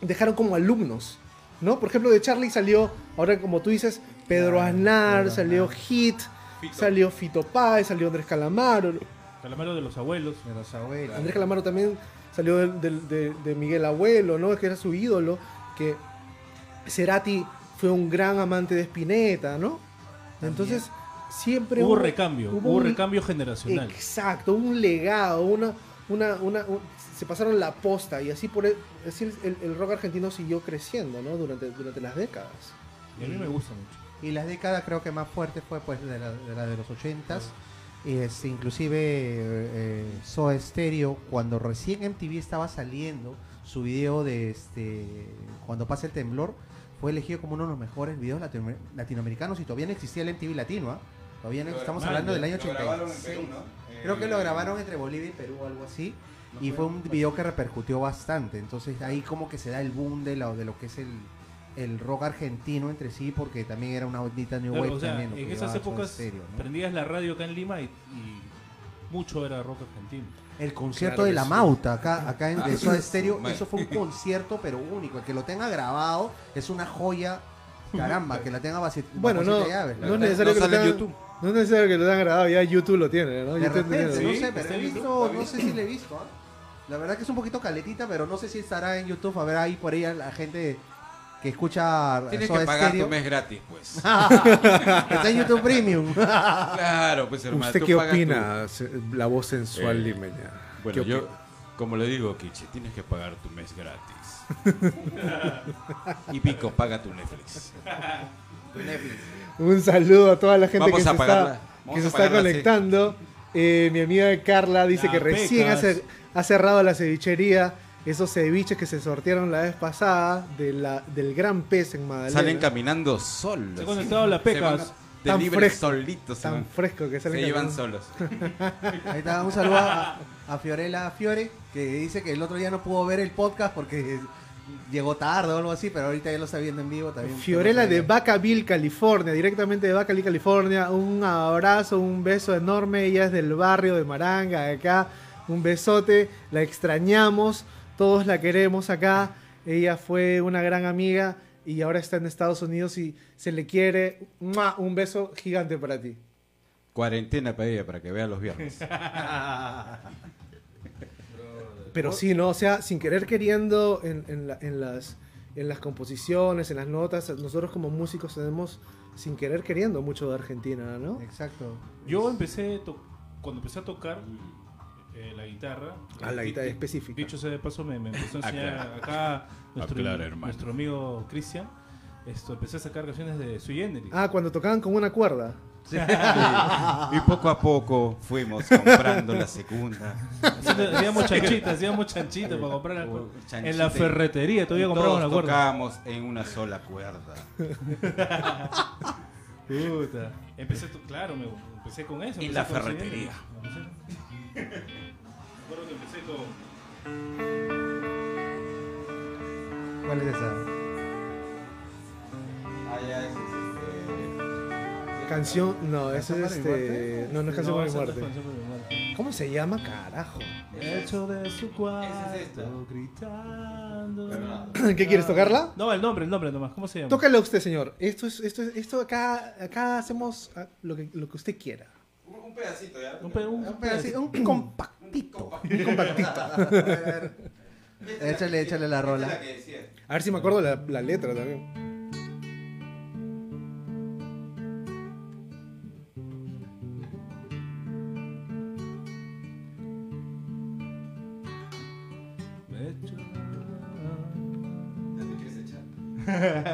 dejaron como alumnos, ¿no? Por ejemplo, de Charlie salió, ahora como tú dices, Pedro Claro, Aznar, Pedro salió Aznar. Hit, Fito. salió Fito Páez, salió Andrés Calamaro. Calamaro de los abuelos. de los abuelos. Andrés Calamaro también salió de, de Miguel Abuelo, ¿no? Que era su ídolo, que Cerati fue un gran amante de Spinetta, ¿no? Entonces, siempre Hubo recambio, hubo, un- recambio generacional. Exacto, un legado, una, una, una, un- se pasaron la posta y así por el, así el, el rock argentino siguió creciendo, ¿no? Durante, durante las décadas. Y a mí me gusta mucho. Y la década creo que más fuerte fue pues de la de, la de los 80s. Y este, inclusive eh, eh, Soda Stereo, cuando recién MTV estaba saliendo su video de este Cuando pasa el temblor, fue elegido como uno de los mejores videos latino- latinoamericanos y todavía no existía el MTV latino, ¿ah? Todavía no, Lo- estamos hablando del año Lo grabaron en 86. Perú, ¿no? Creo que Eh, lo grabaron entre Bolivia y Perú o algo así. no Y fue- fue un video que repercutió bastante. Entonces ahí como que se da el boom de lo, de lo que es el, el rock argentino entre sí, porque también era una ondita New Claro, Wave o sea, también. en esas épocas ¿no? prendías la radio acá en Lima y, y mucho era rock argentino. El concierto Claro de la sí. Mauta, acá, acá en de Soda Stereo, man. eso fue un concierto, pero único. El que lo tenga grabado es una joya. Caramba, que la tenga siete- Bueno, no, llaves. no es necesario No que lo tengan- YouTube. No es necesario que lo tengan grabado, ya YouTube lo tiene, ¿no? De repente, tiene- no sé, pero he visto, no sé si le he visto. ¿ah? La verdad que es un poquito caletita, pero no sé si estará en YouTube. A ver ahí por ahí la gente que escucha Tienes Soda que pagar Stereo. tu mes gratis, pues. Está en YouTube Premium. claro, pues hermano. ¿Usted qué tu- opina, la voz sensual Eh, limeña? Bueno, ¿Qué yo, opina? como le digo, Kichi, tienes que pagar tu mes gratis. y Pico, paga tu Netflix. Un saludo a toda la gente Vamos que a se está, Vamos que se está conectando. Eh, mi amiga Carla dice La que recién ha, pecas. cer- ha cerrado la cevichería. Esos ceviches que se sortearon la vez pasada de la, del gran pez en Magdalena. Salen caminando solos. Se ha conectado la Se van Pecas. De Tan fresco, solitos. se Tan van. fresco que Se salen llevan caminando. solos. Ahí está, un saludo a, a Fiorella Fiore, que dice que el otro día no pudo ver el podcast porque llegó tarde o algo así, pero ahorita ya lo está viendo en vivo también. Fiorella de Vacaville, California, directamente de Vacaville, California. Un abrazo, un beso enorme. Ella es del barrio de Maranga, de acá. Un besote, la extrañamos, todos la queremos acá. Ella fue una gran amiga y ahora está en Estados Unidos y se le quiere. ¡Mua! Un beso gigante para ti. Cuarentena para ella, para que vea los viernes. Pero sí, ¿no? O sea, sin querer queriendo en, en la- en las, en las composiciones, en las notas, nosotros como músicos tenemos sin querer queriendo mucho de Argentina, ¿no? Exacto. Yo empecé, cuando empecé a tocar eh, la guitarra. Ah, la guitarra específica. Dicho sea de paso, me, me empezó a enseñar Aclara. acá nuestro, Aclara, hermano. nuestro amigo Cristian. Esto, empecé a sacar canciones de Sui Generis. Ah, cuando tocaban con una cuerda. y poco a poco fuimos comprando la segunda. Hacíamos chanchitas, hacíamos chanchitas para comprar alcohol. Chanchita En la ferretería todavía y compramos todos la cuerda. tocábamos en una sola cuerda. Puta. Empecé, claro, me, empecé con eso. En la ferretería. Que empecé con. ¿Cuál es esa? Canción, no, eso ¿Canción es este. No, no es canción para mi esa no es muerte. Canción para mi muerte. ¿Cómo se llama, carajo? Hecho de su cuarto, es gritando. ¿Qué quieres tocarla? No, el nombre, el nombre nomás. ¿Cómo se llama? Tócala usted, señor. Esto es, esto es, esto acá, acá hacemos ah, lo que, lo que usted quiera. Un pedacito ya. Un, pe- un Un pedacito, un compactito. Un compactito. échale, échale la rola. A ver si me acuerdo la, la letra también.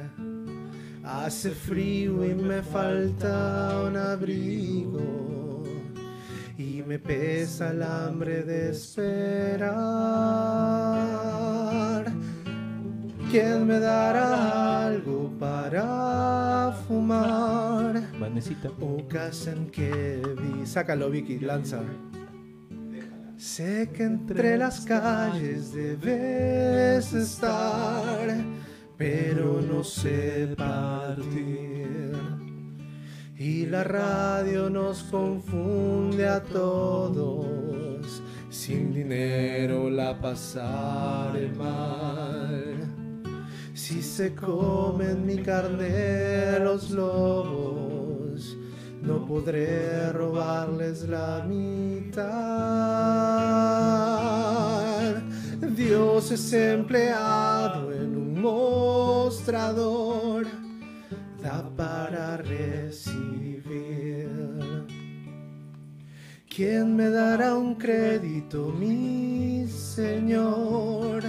Hace frío y me falta un abrigo. Y me pesa el hambre de esperar. ¿Quién me dará algo para fumar? Vanesita. En que vi. Sácalo, Vicky, lanza. Sé que entre las calles debes estar, pero no sé partir. Y la radio nos confunde a todos, sin dinero la pasaré mal. Si se comen mi carne los lobos, no podré robarles la mitad. Dios es empleado en mostrador, da para recibir. ¿Quién me dará un crédito, mi Señor?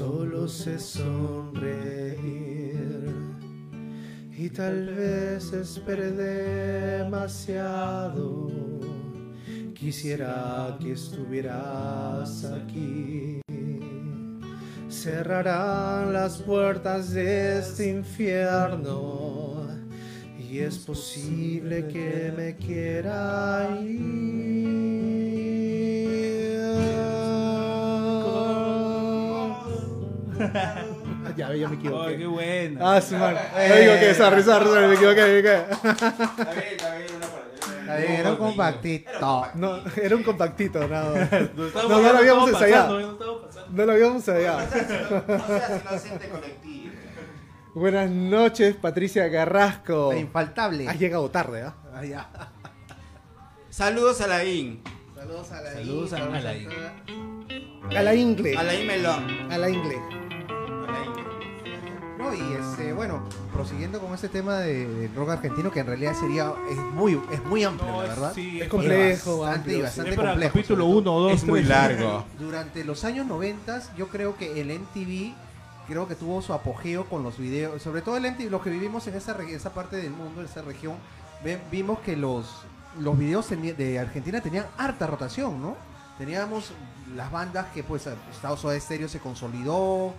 solo sé sonreír. Y tal vez espere demasiado. Quisiera que estuvieras aquí. Cerrarán las puertas de este infierno. Y es posible que me quiera ir. ya, ya me equivoqué. Ay, qué bueno. Ah, sí, man. Yo digo que sorry, sorry, sorry, me equivoqué, me equivoqué. Está bien, está bien, una para- era un compactito. No, era un compactito, nada. No, No, no lo habíamos ensayado. No. No lo habíamos ensayado. No seas inocente colectivo. Buenas noches, Patricia Carrasco. La infaltable. Has llegado tarde, ¿ah? Ya. Saludos a la IN. Saludos a la Saludos a la vamos A la ingle. A la IN Melón. A la ingle. A la IN. No, y este, bueno, prosiguiendo con este tema de- del rock argentino, que en realidad sería, es muy, es muy amplio, No, la es- verdad. sí, Es es complejo, bastante, amplio, sí. bastante Es para complejo. capítulo sobre 1, 2, Es muy largo. Durante los años 90 yo creo que el MTV creo que tuvo su apogeo con los videos, sobre todo el MTV, los que vivimos en esa, esa parte del mundo, en esa región, ve- vimos que los, los videos teni- de Argentina tenían harta rotación, ¿no? Teníamos las bandas que pues Estados Unidos Stereo se consolidó,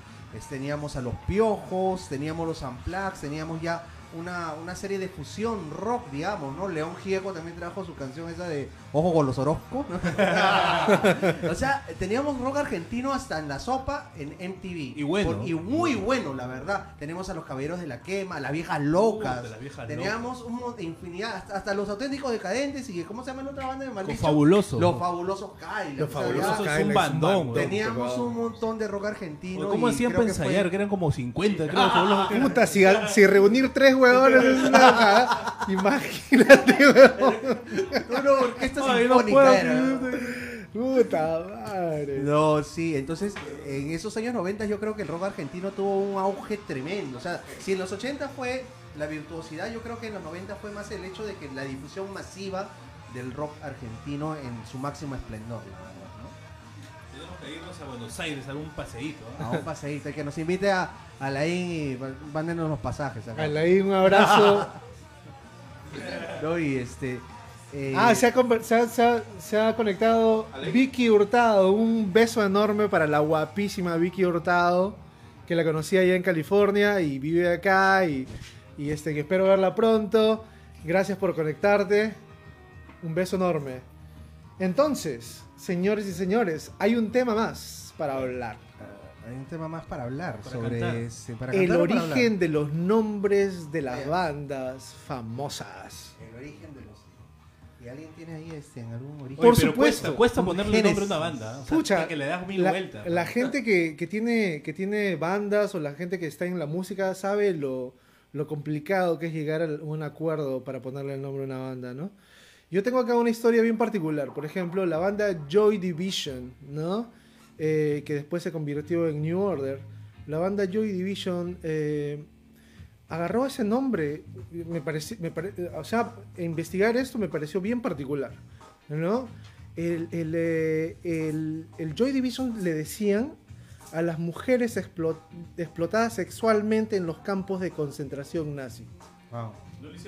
teníamos a los Piojos, teníamos los Amplax, teníamos ya una, una serie de fusión rock, digamos, ¿no? León Gieco también trajo su canción esa de Ojo con los Orozco, ¿no? o sea, teníamos rock argentino hasta en la sopa en MTV. Y bueno. Por- y muy bueno, la verdad. Tenemos a los Caballeros de la Quema, las Viejas Locas. Las Viejas teníamos un infinidad, hasta, hasta los auténticos decadentes y ¿cómo se llama la otra banda de Con Malditos? fabuloso. Los fabulosos Kylie. Los o sea, fabulosos es un bandón. Teníamos un montón de rock argentino. ¿Cómo y hacían para que fue- ensayar? Que eran como 50, creo. los- Puta, si, si reunir tres es una imagínate, huevón. Una orquesta Ay, no sinfónica era, ¿no? Puta madre. No, sí, entonces en esos años 90 yo creo que el rock argentino tuvo un auge tremendo. O sea, si en los 80 fue la virtuosidad, yo creo que en los 90 fue más el hecho de que la difusión masiva del rock argentino en su máximo esplendor. Que irnos a Buenos Aires a algún paseíto. ¿ah? A un paseíto, que nos invite a, a la IN y mándenos los pasajes. acá. Alain, un abrazo. No, y este... eh, Ah, se ha, conver- se ha- se ha- se ha conectado Vicky Hurtado. Un beso enorme para la guapísima Vicky Hurtado, que la conocí allá en California y vive acá. Y, y este, que espero verla pronto. Gracias por conectarte. Un beso enorme. Entonces, señores y señores, hay un tema más para hablar. Hay un tema más para hablar Para sobre cantar. este, para El para hablar? origen de los nombres de las bandas famosas. El origen de los. ¿Y alguien tiene ahí este, en algún origen? Oye, Por pero supuesto. Cuesta, ponerle génesis. nombre a una banda. O sea, Pucha, que le das mil la, vueltas. la gente que, que tiene, que tiene bandas o la gente que está en la música sabe lo, lo complicado que es llegar a un acuerdo para ponerle el nombre a una banda, ¿no? Yo tengo acá una historia bien particular. Por ejemplo, la banda Joy Division, ¿no? Eh, que después se convirtió en New Order. La banda Joy Division eh, agarró ese nombre. Me pareció, me pare- o sea, investigar esto me pareció bien particular, ¿no? El, el, eh, el- el Joy Division le decían a las mujeres explo- explotadas sexualmente en los campos de concentración nazi. Wow.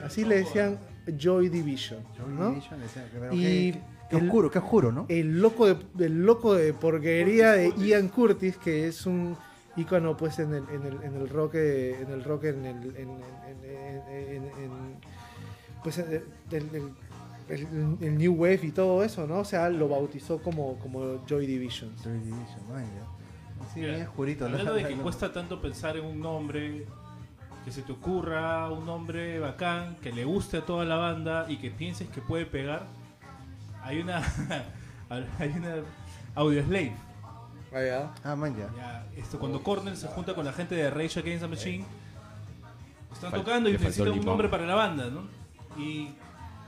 Así le decían Joy Division, Joy ¿no? Division, pero Y qué- qué el- oscuro, qué oscuro, ¿no? el loco de, el loco de porquería de Ian Curtis, que es un ícono pues en el, en el, en el rock, eh, en el rock, en el, en, en- en- en- en- pues el, el- el- el- el New Wave y todo eso, ¿no? O sea, lo bautizó como, como Joy Division. Joy Division, man. Sí, Mira, bien oscurito. Hablando de que cuesta tanto pensar en un nombre, que se te ocurra un nombre bacán, que le guste a toda la banda y que pienses que puede pegar, hay una hay una Audio Slave. Vaya. Ah, man, ya. Ya, esto, cuando Cornell se junta con la gente de Rage Against the Machine, están Fal- tocando y necesitan un limón. nombre para la banda, ¿no? Y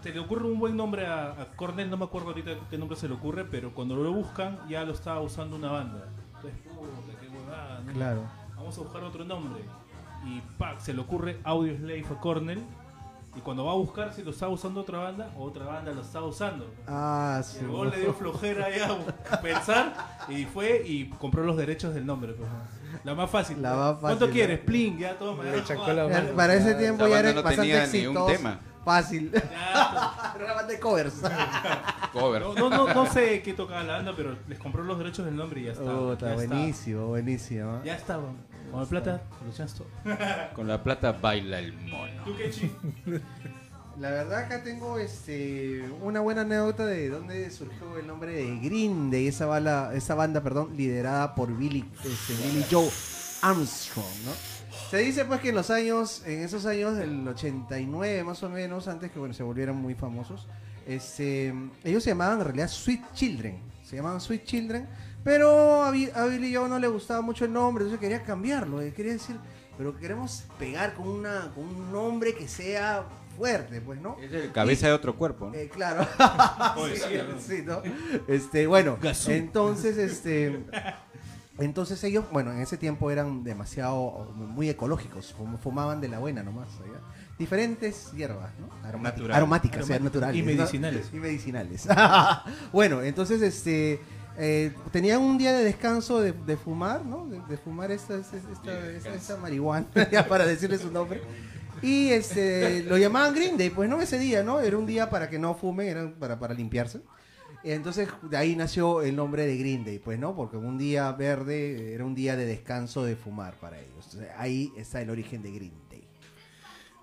te le ocurre un buen nombre a, a Cornell, no me acuerdo ahorita qué nombre se le ocurre, pero cuando lo buscan ya lo estaba usando una banda. Entonces, puta, qué huevada, ¿no? Claro. Vamos a buscar otro nombre. Y ¡pac! se le ocurre Audio Slave a Cornell. Y cuando va a buscar si lo está usando otra banda, otra banda lo está usando. Ah, Y sí. huevón le dio flojera ahí a pensar y fue y compró los derechos del nombre. pues. La más fácil. La más ¿Cuánto fácil, quieres? ¿no? Plin, ya la Ya, mano. Para ese tiempo ya era no bastante tenía ni un exitoso. tema. Fácil. Ya, Era una banda de covers. Cover. No, no, no, no sé qué tocaba la banda, pero les compró los derechos del nombre y ya está. Ya buenísimo, buenísimo. Está. Ya está, weón. Con el plata, solucionas todo. Con la plata baila el mono. ¿Tú qué chi? La verdad acá tengo este una buena anécdota de dónde surgió el nombre de Green Day, esa bala, esa banda, perdón, liderada por Billy, este, Billy Joe Armstrong, ¿no? Se dice pues que en los años, en esos años del 89 más o menos, antes que bueno, se volvieran muy famosos, este, ellos se llamaban en realidad Sweet Children, se llamaban Sweet Children, pero a, Bi- a Billy Joe no le gustaba mucho el nombre, entonces quería cambiarlo, eh, quería decir, pero queremos pegar con, una, con un nombre que sea fuerte, pues, ¿no? Es el cabeza de otro cuerpo, ¿no? Eh, claro. Sí, sí, ¿no? Este, bueno, Gazú. entonces, este, entonces ellos, bueno, en ese tiempo eran demasiado, muy ecológicos, fum- fumaban de la buena nomás, ¿ya? Diferentes hierbas, ¿no? Aromáticas, Natural. aromáticas, o sea, naturales. Y ¿no? medicinales. Y medicinales. bueno, entonces, este, eh, tenían un día de descanso de, de fumar, ¿no? De, de fumar esta, esta, esta- esta- esta marihuana, ya para decirle su nombre. Y este, lo llamaban Green Day, pues no ese día, ¿no? Era un día para que no fumen, era para, para limpiarse. Entonces de ahí nació el nombre de Green Day, pues, ¿no? Porque un día verde era un día de descanso de fumar para ellos. Entonces, ahí está el origen de Green Day.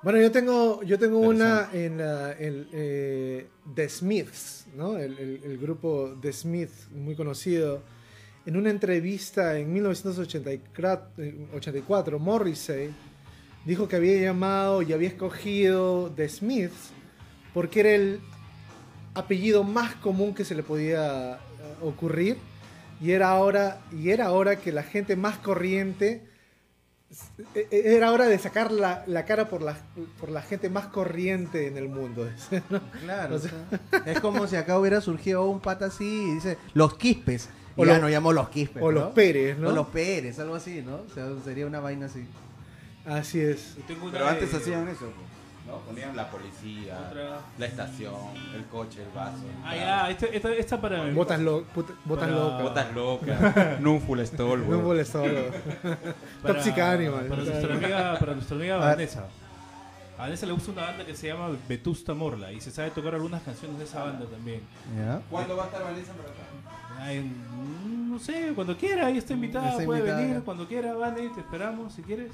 Bueno, yo tengo, yo tengo una en la, el, eh, The Smiths, ¿no? El, grupo The Smiths, muy conocido. En una entrevista en 1984, Morrissey dijo que había llamado y había escogido The Smiths porque era el apellido más común que se le podía eh, ocurrir y era ahora y era ahora que la gente más corriente era hora de sacar la, la cara por la, por la gente más corriente en el mundo. ¿no? Claro. O sea- es como si acá hubiera surgido un pata así y dice, los Quispes. O Y ya los- nos llamó los Quispes. o ¿no? los Pérez, ¿no? O los Pérez, algo así, ¿no? O sea, sería una vaina así. Así es. Pero antes de- hacían eso, ¿no? Ponían la policía, Otra. la estación, el coche, el vaso. Ah, ya, esta, esta, esta para. Botas, lo, puta- botas Para- locas. Botas locas, Núfula Stol, molestó. para- Toxic Animal. Para nuestra amiga, para nuestra amiga. Vanessa. A Vanessa le gusta una banda que se llama Vetusta Morla y se sabe tocar algunas canciones de esa banda también. ¿Ya? ¿Cuándo va a estar Vanessa por acá? Ay, no sé, cuando quiera, ahí está invitada, Está puede invitada. venir cuando quiera, Vane, te esperamos si quieres.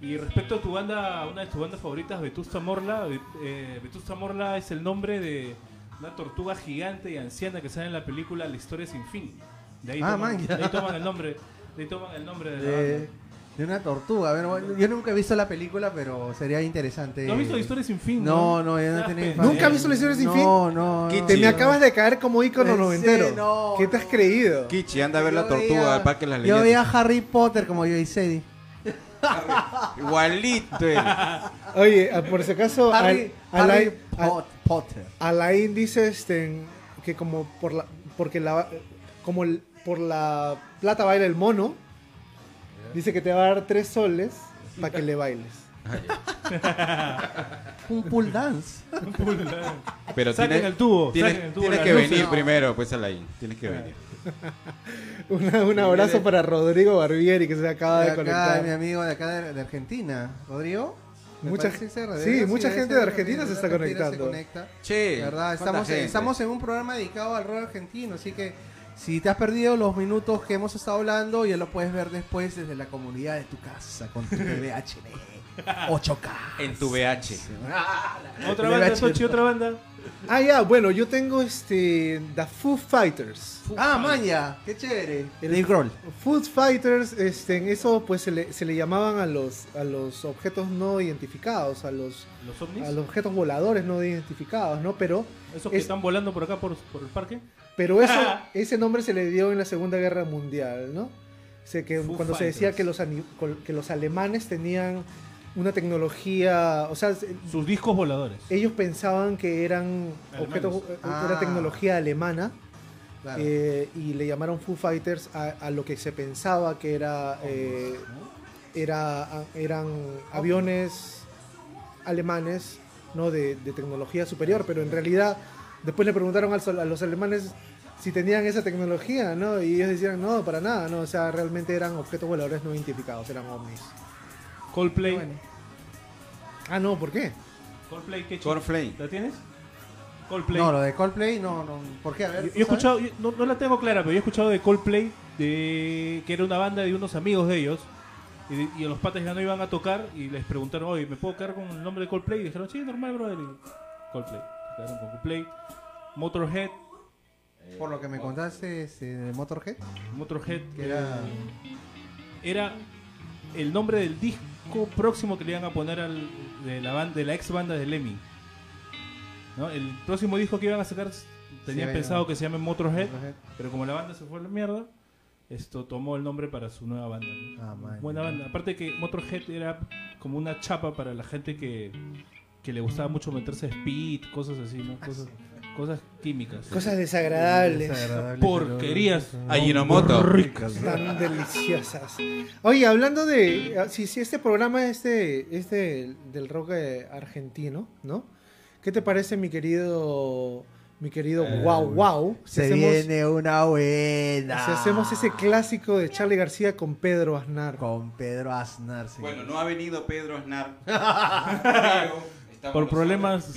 Y respecto a tu banda, una de tus bandas favoritas, Vetusta Morla, eh, Vetusta Morla es el nombre de una tortuga gigante y anciana que sale en la película La historia sin fin. De ahí, Ah, toman, man, de ahí toman el nombre, de ahí toman el nombre de la De, banda. de una tortuga. Bueno, yo nunca he visto la película, pero sería interesante. ¿No has visto La historia sin fin? No, no, yo no tenía. ¿Nunca has visto La historia sin fin? No, no. Qué no. Te me chido. acabas de caer como ícono Sí, noventero. no, ¿Qué te has no. creído? Kichi, anda a ver Yo la tortuga veía- al Parque de las Yo Leyendas. veía a Harry Potter como yo y Sadie. Igualito. él. Oye, ah, por si acaso, Harry, Al- Harry Alain, Pot- Potter. Alain dice este, que como por la, porque la, como el- por la plata baila el mono, dice que te va a dar tres soles para que le bailes. Un pool dance. Pero Saquen tienes, el tubo, tienes, saquen el tubo, tienes la que luz, venir no. primero, pues Alain. Tienes que venir. Una- un abrazo para Rodrigo Barbieri que se acaba de acá, conectar. mi amigo de acá de, de Argentina. ¿Rodrigo? Mucha sí, mucha gente de Argentina se está Argentina conectando. conecta. Che, ¿Verdad? ¿cuánta Estamos, gente? estamos en un programa dedicado al rock argentino, así que si te has perdido los minutos que hemos estado hablando, ya lo puedes ver después desde la comunidad de tu casa con tu TV HD 8K. En tu VH. Otra banda, VH. Tochi, otra banda. Ah, ya, bueno, yo tengo este The Foo Fighters. Ah, maña, qué chévere. El- Dave Grohl. Foo Fighters, este, en eso pues se le, se le llamaban a los, a los objetos no identificados, a los, Los ovnis. a los objetos voladores no identificados, ¿no? Pero, Esos que es- están volando por acá por, por el parque. pero eso, ese nombre se le dio en la Segunda Guerra Mundial, ¿no? O sea, que Foo cuando se decía que los, que los alemanes tenían una tecnología, o sea, se- Sus discos voladores. ellos pensaban que eran Alemanes. objetos, eh, Ah. era tecnología alemana. Claro. Eh, y le llamaron Foo Fighters a, a lo que se pensaba que era, eh, era a- eran aviones alemanes ¿no? de, de tecnología superior, pero en realidad después le preguntaron al sol- a los alemanes si tenían esa tecnología, ¿no? Y ellos decían, no, para nada, ¿no? O sea, realmente eran objetos voladores no identificados, eran ovnis. Coldplay. Bueno. Ah, no, ¿por qué? Coldplay, ¿qué chico? Coldplay. ¿La tienes? Coldplay. No, lo de Coldplay, no, no. ¿Por qué? A ver. Yo, yo he escuchado, yo- no, no la tengo clara, pero yo he escuchado de Coldplay, de, que era una banda de unos amigos de ellos. Y, de- y los patas ya no iban a tocar y les preguntaron, oye, ¿me puedo quedar con el nombre de Coldplay? Y dijeron, sí, normal, brother. Y Coldplay. Se quedaron con Coldplay. Motorhead. Por lo que me contaste este, de Motorhead, Motorhead. que era. eh, era el nombre del disco próximo que le iban a poner al, de, la banda, de la ex banda de Lemmy. ¿No? El próximo disco que iban a sacar tenían Sí, pensado no. que se llame Motorhead. Motorhead. Pero como la banda se fue a la mierda, esto tomó el nombre para su nueva banda. ¿no? Ah, man. Buena banda. Aparte que Motorhead era como una chapa para la gente que, que le gustaba mucho meterse speed, cosas así, ¿no? Cosas, cosas químicas. Cosas desagradables, Desagradable, Porquerías. Ajinomoto. Ricas. tan deliciosas. Oye, hablando de... Si, si este programa es, de, es de- del rock eh, argentino, ¿no? ¿Qué te parece, mi querido... Mi querido Wow Wow? Si Se hacemos- viene una buena. Si hacemos ese clásico de Charlie García con Pedro Aznar. Con Pedro Aznar. señor. Bueno, no ha venido Pedro Aznar. Por problemas.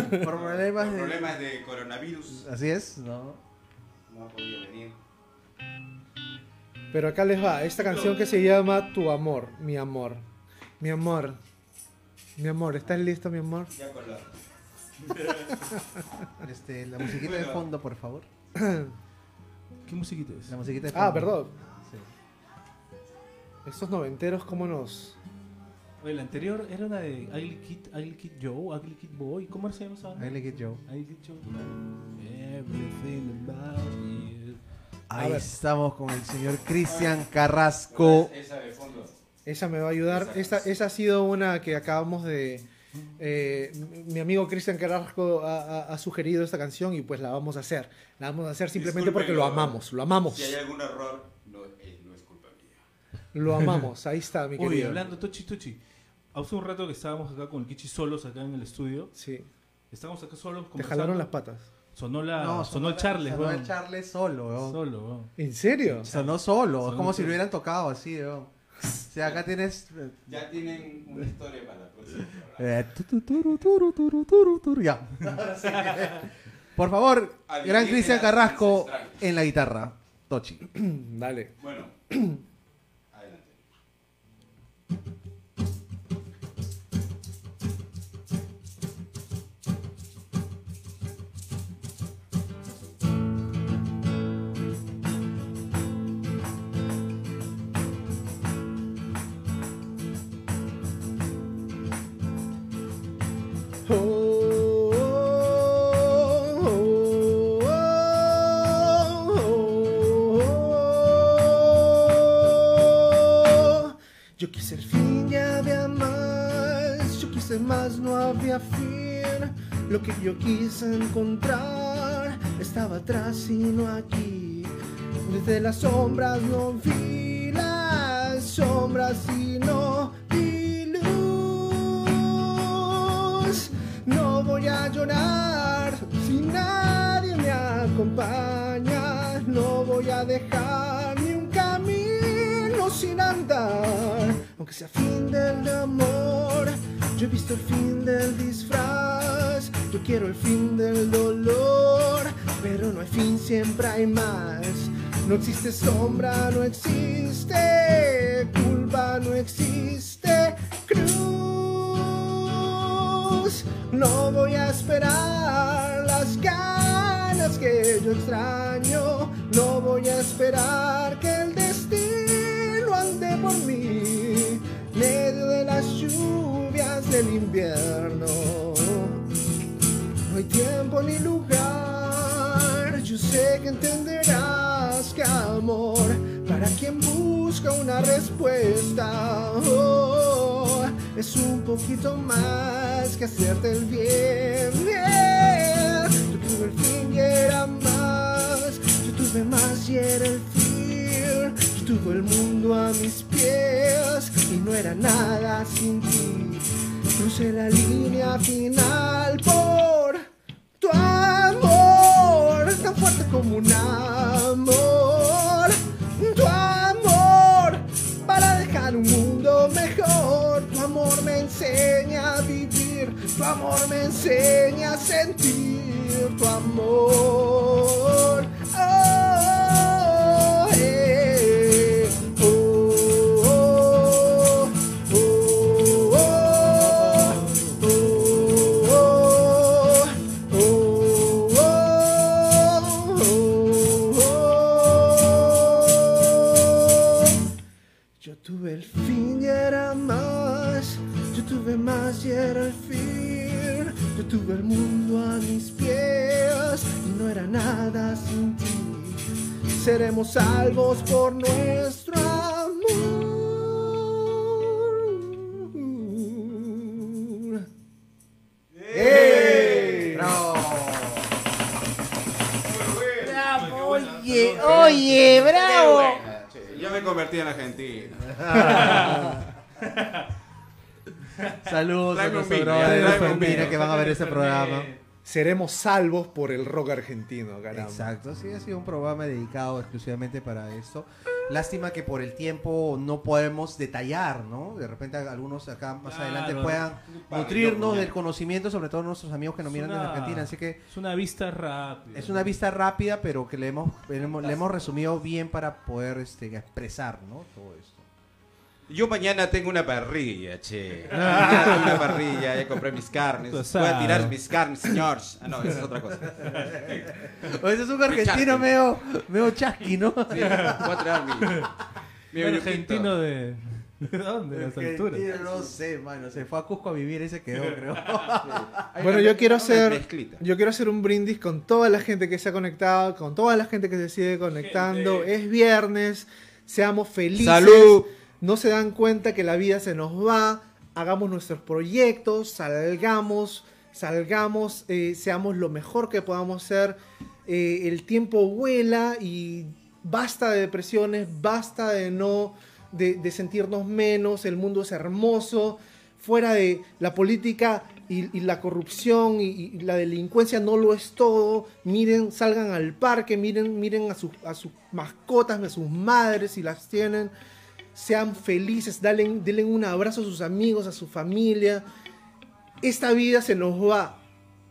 Por problemas de. problemas de coronavirus. Así es, ¿no? No ha podido venir. Pero acá les va, esta canción que se llama Tu amor, mi amor. Mi amor. Mi amor, ¿estás listo, mi amor? Ya con la... Este, la musiquita de fondo, por favor. ¿Qué musiquita es? La musiquita de fondo. Ah, perdón. Sí. Estos noventeros, ¿cómo nos...? Oye, la anterior era una de Ugly Kid, Ugly Kid Joe, Ugly Kid Boy. ¿Cómo se llama esa like it, Joe. Ugly Kid Joe. Everything about you. Ahí estamos con el señor Cristian Carrasco. Esa de fondo. Esa me va a ayudar. Esta, esa ha sido una que acabamos de... eh, mi amigo Cristian Carrasco ha, ha- ha sugerido esta canción y pues la vamos a hacer. La vamos a hacer simplemente porque lo amamos, lo amamos. Si hay algún error, no, eh, no es culpa mía. Lo amamos. Ahí está, mi querido. hablando Tochi Tochi. Hace un rato que estábamos acá con el Kichi solos acá en el estudio. Sí. Estábamos acá solos Te jalaron las patas. Sonó, la, No, sonó el Charles, Sonó weón. el Charles solo, weón. Solo, weón. ¿En serio? Sonó solo. Sonó es como si lo hubieran tocado así, weón. O sea, acá tienes. eh, Ya tienen una historia para la próxima. eh, tu, tu, turu, turu, turu, turu, turu, Ya. Por favor, gran Cristian Carrasco en la guitarra. Tochi. Dale. Bueno, más. No había fin. Lo que yo quise encontrar estaba atrás y no aquí. Desde las sombras no vi las sombras y no vi luz. No voy a llorar si nadie me acompaña. No voy a dejar ni un camino sin andar. Aunque sea fin del amor, yo he visto el fin del disfraz. Yo quiero el fin del dolor, pero no hay fin, siempre hay más. No existe sombra, no existe culpa, no existe cruz. No voy a esperar las ganas que yo extraño. No voy a esperar que el destino ande por mí. Medio de las lluvias del invierno. No hay tiempo ni lugar. Yo sé que entenderás que amor para quien busca una respuesta oh, es un poquito más que hacerte el bien. Yo tuve el fin y era más. Yo tuve más y era el fin. Yo tuve el mundo a mis pies y no era nada sin ti. Crucé la línea final por tu amor, tan fuerte como un amor. Tu amor para dejar un mundo mejor. Tu amor me enseña a vivir, tu amor me enseña a sentir tu amor. Seremos salvos por nuestro amor. ¡Eh! Bravo. Oye, oye, bravo. Yo me convertí en argentino. Saludos a nuestros que van a ver este programa. Seremos salvos por el rock argentino, caramba. Exacto, sí, ha sido un programa dedicado exclusivamente para esto. Lástima que por el tiempo no podemos detallar, ¿no? De repente algunos acá más Claro. adelante puedan nutrirnos del conocimiento, sobre todo nuestros amigos que nos miran una- desde Argentina. Así que Es una vista rápida. es una vista rápida, pero que le hemos, le hemos, le hemos resumido bien para poder este, expresar, ¿no? Todo esto. Yo mañana tengo una parrilla, che. Mañana tengo una parrilla, ya compré mis carnes. Voy a tirar mis carnes, señores. Ah, no, esa es otra cosa. O ese es un argentino medio, medio chasqui, ¿no? Sí, voy a tirar mi. mi argentino de. ¿De dónde? De las alturas. No sé, mano. Se fue a Cusco a vivir y se quedó, creo. Bueno, yo quiero hacer, yo quiero hacer un brindis con toda la gente que se ha conectado, con toda la gente que se sigue conectando. Es viernes, seamos felices. ¡Salud! No se dan cuenta que la vida se nos va. Hagamos nuestros proyectos, salgamos, salgamos, eh, seamos lo mejor que podamos ser. Eh, el tiempo vuela y basta de depresiones, basta de no, de, sentirnos menos. El mundo es hermoso. Fuera de la política y, la corrupción y, y la delincuencia no lo es todo. Miren, salgan al parque, miren, miren a sus, a sus mascotas, a sus madres si las tienen. Sean felices, denle, denle un abrazo a sus amigos, a su familia. Esta vida se nos va.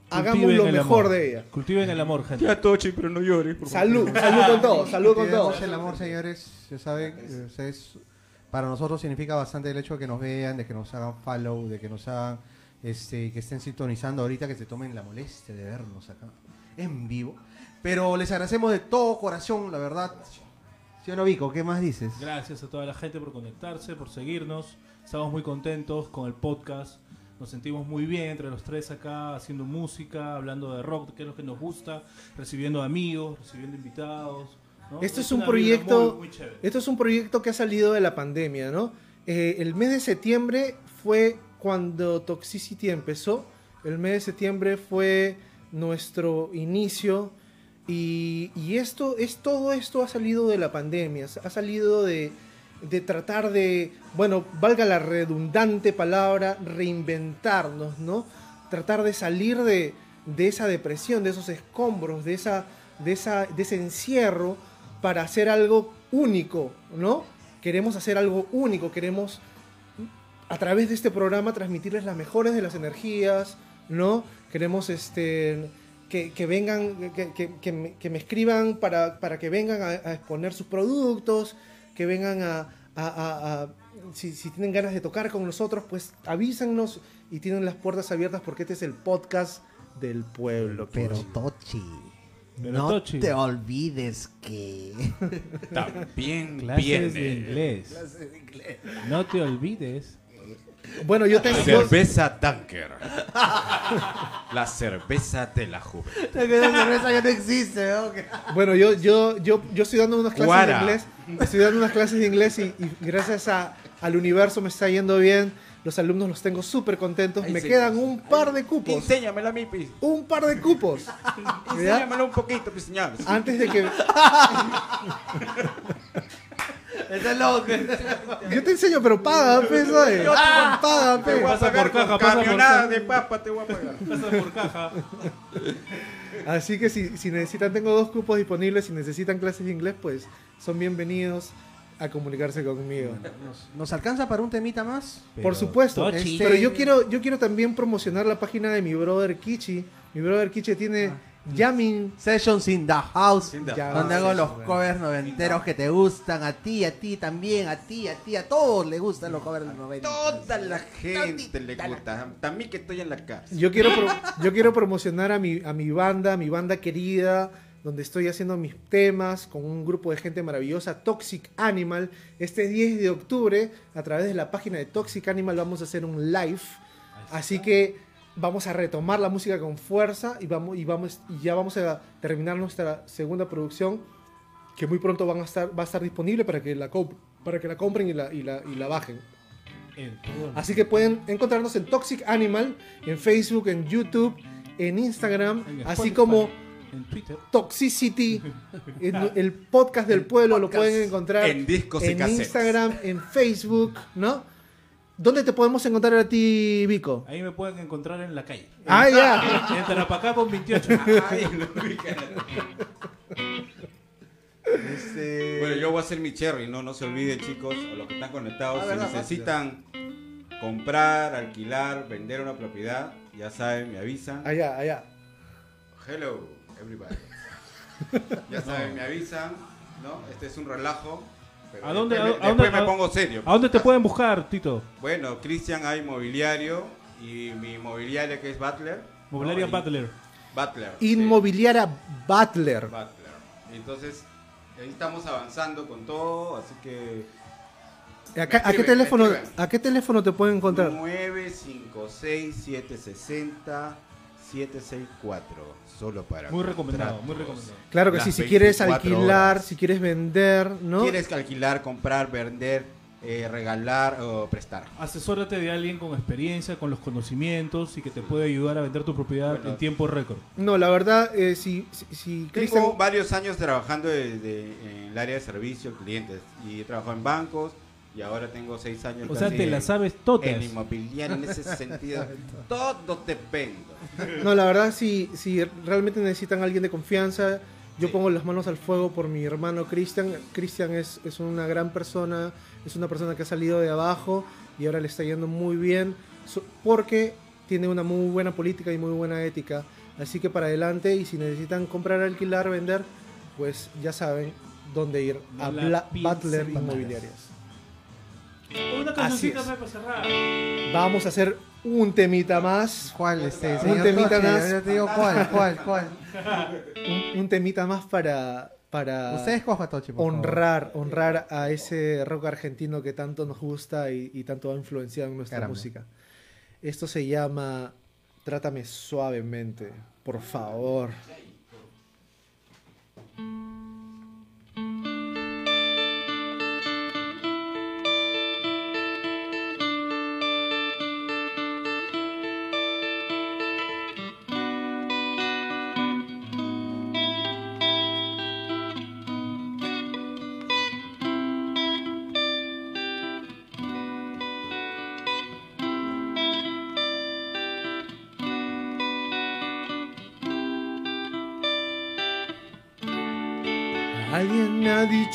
Hagamos Cultiven lo el mejor amor. de ella. Cultiven el amor, gente. Ya, Tochi, pero no llores. por favor. Salud, salud con todo, salud con todo. Cultivemos el amor, señores. Saben, eh, ustedes, para nosotros significa bastante el hecho de que nos vean, de que nos hagan follow, de que nos hagan, este, que estén sintonizando ahorita, que se tomen la molestia de vernos acá en vivo. Pero les agradecemos de todo corazón, la verdad. ¿Sí o no, Vico? ¿Qué más dices? Gracias a toda la gente por conectarse, por seguirnos. Estamos muy contentos con el podcast. Nos sentimos muy bien entre los tres acá, haciendo música, hablando de rock, que es lo que nos gusta, recibiendo amigos, recibiendo invitados. ¿no? Esto es un proyecto- muy, muy chévere. Esto es un proyecto que ha salido de la pandemia, ¿no? Eh, el mes de septiembre fue cuando Toxicity empezó. El mes de septiembre fue nuestro inicio. Y, esto es todo esto ha salido de la pandemia. Ha salido de, de tratar de, bueno, valga la redundante palabra, reinventarnos, ¿no? Tratar de salir de, de esa depresión, de esos escombros, de, esa, de, esa, de ese encierro para hacer algo único, ¿no? Queremos hacer algo único, queremos a través de este programa transmitirles las mejores de las energías, ¿no? Queremos este, que, que vengan, que, que- que me, que me escriban para, para que vengan a, a exponer sus productos, que vengan a... a- a- a- si, si tienen ganas de tocar con nosotros, pues avísennos y tienen las puertas abiertas porque este es el podcast del pueblo. Pero pues. Tochi, Pero, no Tochi. te olvides que... También Clases de viene. inglés. No te olvides. Bueno, yo tengo... Cerveza Dunker. La cerveza de la juventud. Esa cerveza ya no existe, Bueno, yo, yo, yo, yo estoy dando unas clases Guara. de inglés. Estoy dando unas clases de inglés y, y gracias a- al universo me está yendo bien. Los alumnos los tengo súper contentos. Ahí me sí. quedan un par de cupos. Enséñamela a mí, pues. Un par de cupos. Enséñamela un poquito, señores. Antes de que... Ese es loco. Yo te enseño, pero paga, pe, ¿sabes? Paga, Te pe. voy a Pasa pagar por caja, pasa por camionada caja. de papa, te voy a pagar. Pasa por caja. Así que si, si necesitan, tengo dos cupos disponibles. Si necesitan clases de inglés, pues son bienvenidos a comunicarse conmigo. ¿Nos, nos alcanza para un temita más? Por supuesto. Tochi. Pero yo quiero, yo quiero también promocionar la página de mi brother Kichi. Mi brother Kichi tiene Jamming. Sessions in the house. In the Ya, Donde hago sí, los covers noventeros que te gustan, a ti, a ti también, a ti, a ti, a todos les gustan los covers noventas. Toda la gente le gusta. También que estoy en la cárcel. Yo quiero, pro- yo quiero promocionar a mi, a mi banda, a mi banda querida, donde estoy haciendo mis temas con un grupo de gente maravillosa, Toxic Animal. Este 10 de octubre, a través de la página de Toxic Animal, vamos a hacer un live. Así que vamos a retomar la música con fuerza y, vamos, y, vamos, y ya vamos a terminar nuestra segunda producción, que muy pronto van a estar, va a estar disponible para que la, para que la compren y la, y la, y la bajen. Así que pueden encontrarnos en Toxic Animal, en Facebook, en YouTube, en Instagram, En así como en Twitter. Toxicity, en el podcast del pueblo, lo pueden encontrar En discos en. Instagram, en Facebook, ¿no? ¿Dónde te podemos encontrar a ti, Vico? Ahí me pueden encontrar en la calle. Ah, ya. En Tarapacá con 28. Ay, lo ubican. Este... Bueno, yo voy a hacer mi cherry, no, no se olviden chicos, o los que están conectados, Ah, si verdad, necesitan comprar, alquilar, vender una propiedad, ya saben, me avisan. Allá, allá. Hello, everybody. ya saben, me avisan, ¿no? Este es un relajo. Pero ¿A dónde- después, a- me, a dónde- después me a- pongo serio. ¿A dónde te pueden buscar, Tito? Bueno, Cristian hay mobiliario y mi mobiliaria que es Butler. ¿no? Mobiliaria Ahí- Butler. Butler. sí. Inmobiliaria Butler. Butler. Entonces, ahí estamos avanzando con todo, así que ¿a, qué teléfono. ¿A qué teléfono te pueden encontrar? 956-760-764. Solo para. Muy recomendado, contratos. muy recomendado. Claro que Las sí, si quieres 24 alquilar, horas. si quieres vender, ¿no? ¿Quieres alquilar, comprar, vender, eh, regalar o prestar? Asesórate de alguien con experiencia, con los conocimientos y que te puede ayudar a vender tu propiedad Bueno. en tiempo récord. No, la verdad, eh, si, si, si Tengo varios años trabajando de- de- en el área de servicio clientes y he trabajado en bancos y ahora tengo seis años. O sea, te la sabes todas. En inmobiliario, en ese sentido, todo depende. No, la verdad, si, si realmente necesitan a alguien de confianza, yo pongo las manos al fuego por mi hermano Cristian. Cristian es, es una gran persona, es una persona que ha salido de abajo y ahora le está yendo muy bien porque tiene una muy buena política y muy buena ética. Así que para adelante y si necesitan comprar, alquilar, vender, pues ya saben dónde ir. A Butler. Inmobiliarias. Una Así cancioncita es. más para cerrar. Vamos a hacer un temita más. ¿Cuál este? Un temita Toche? más. Yo te digo cuál, cuál, cuál. Un, un temita más para, para Usted escoja Toche, por favor. honrar, honrar a ese rock argentino que tanto nos gusta y, y tanto ha influenciado en nuestra Caramba. música. Esto se llama Trátame suavemente, por favor.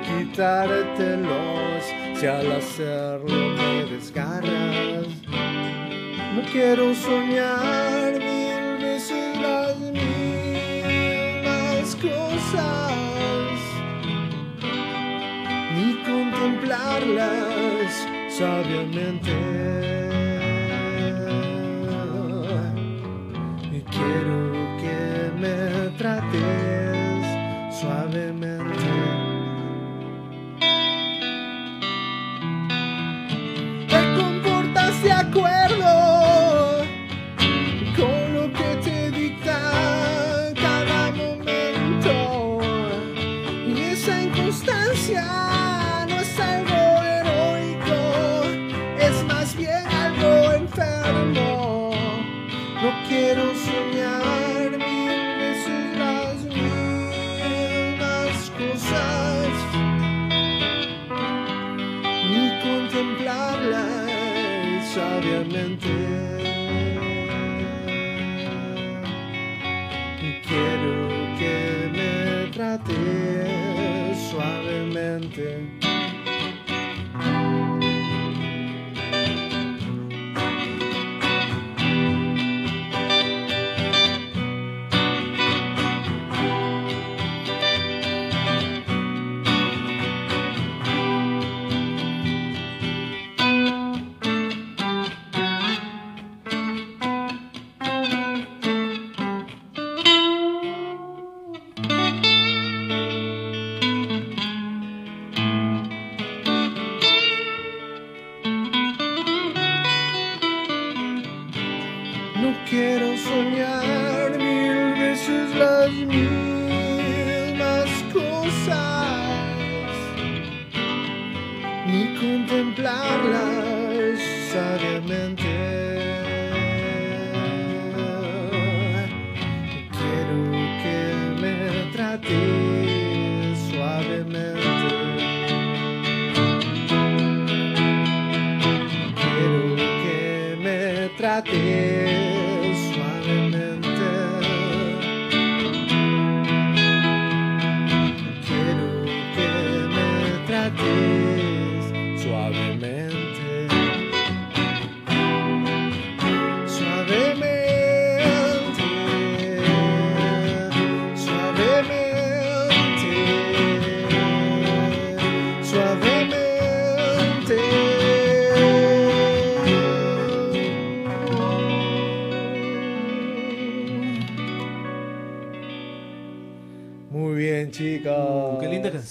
quitártelos si al hacerlo me desgarras. No quiero soñar mil veces las mismas cosas, ni contemplarlas sabiamente.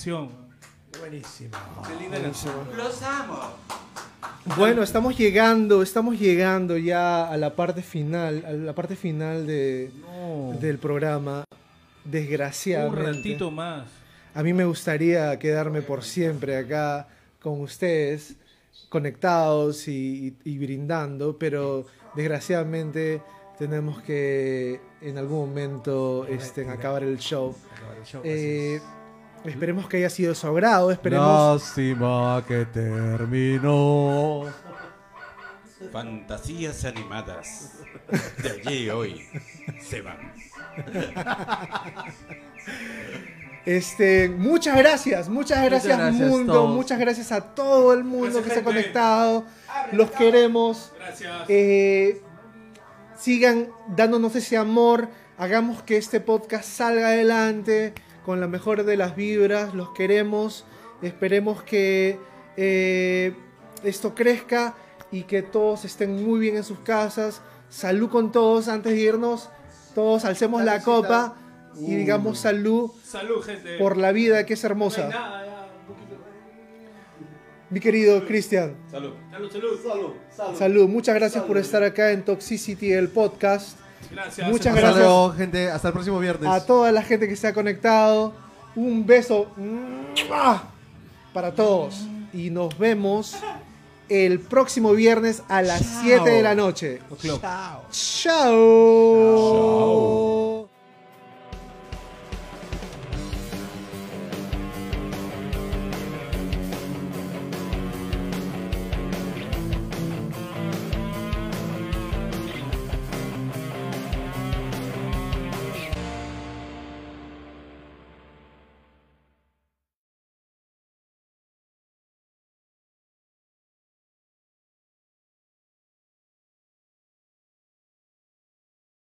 Canción. Buenísimo. Qué linda canción. Los amo. Bueno, estamos llegando, estamos llegando ya a la parte final, a la parte final de, No. del programa. Un Desgraciadamente. ratito más. A mí me gustaría quedarme por siempre acá con ustedes, conectados y, y- y brindando, pero desgraciadamente tenemos que en algún momento este, acabar el show. Eh, esperemos que haya sido de su agrado, esperemos... Lástima que terminó. Fantasías animadas de allí y hoy se van. Este, muchas gracias, muchas gracias, gracias, mundo, todos. muchas gracias a todo el mundo Gracias, que se ha conectado. Los queremos. Gracias. Eh, sigan dándonos ese amor. Hagamos que este podcast salga adelante con la mejor de las vibras. Los queremos. Esperemos que eh, esto crezca y que todos estén muy bien en sus casas. Salud con todos antes de irnos. Todos alcemos la copa y digamos salud Salud, gente. por la vida que es No hermosa. nada, ya, un poquito. Mi querido Cristian, Salud. Salud, salud. salud. Muchas gracias por estar acá en Toxicity, el podcast. Gracias. Muchas Hasta gracias. luego, gente. Hasta el próximo viernes. A toda la gente que se ha conectado, un beso para todos. Y nos vemos el próximo viernes a las 7 de la noche. Chao. Chao.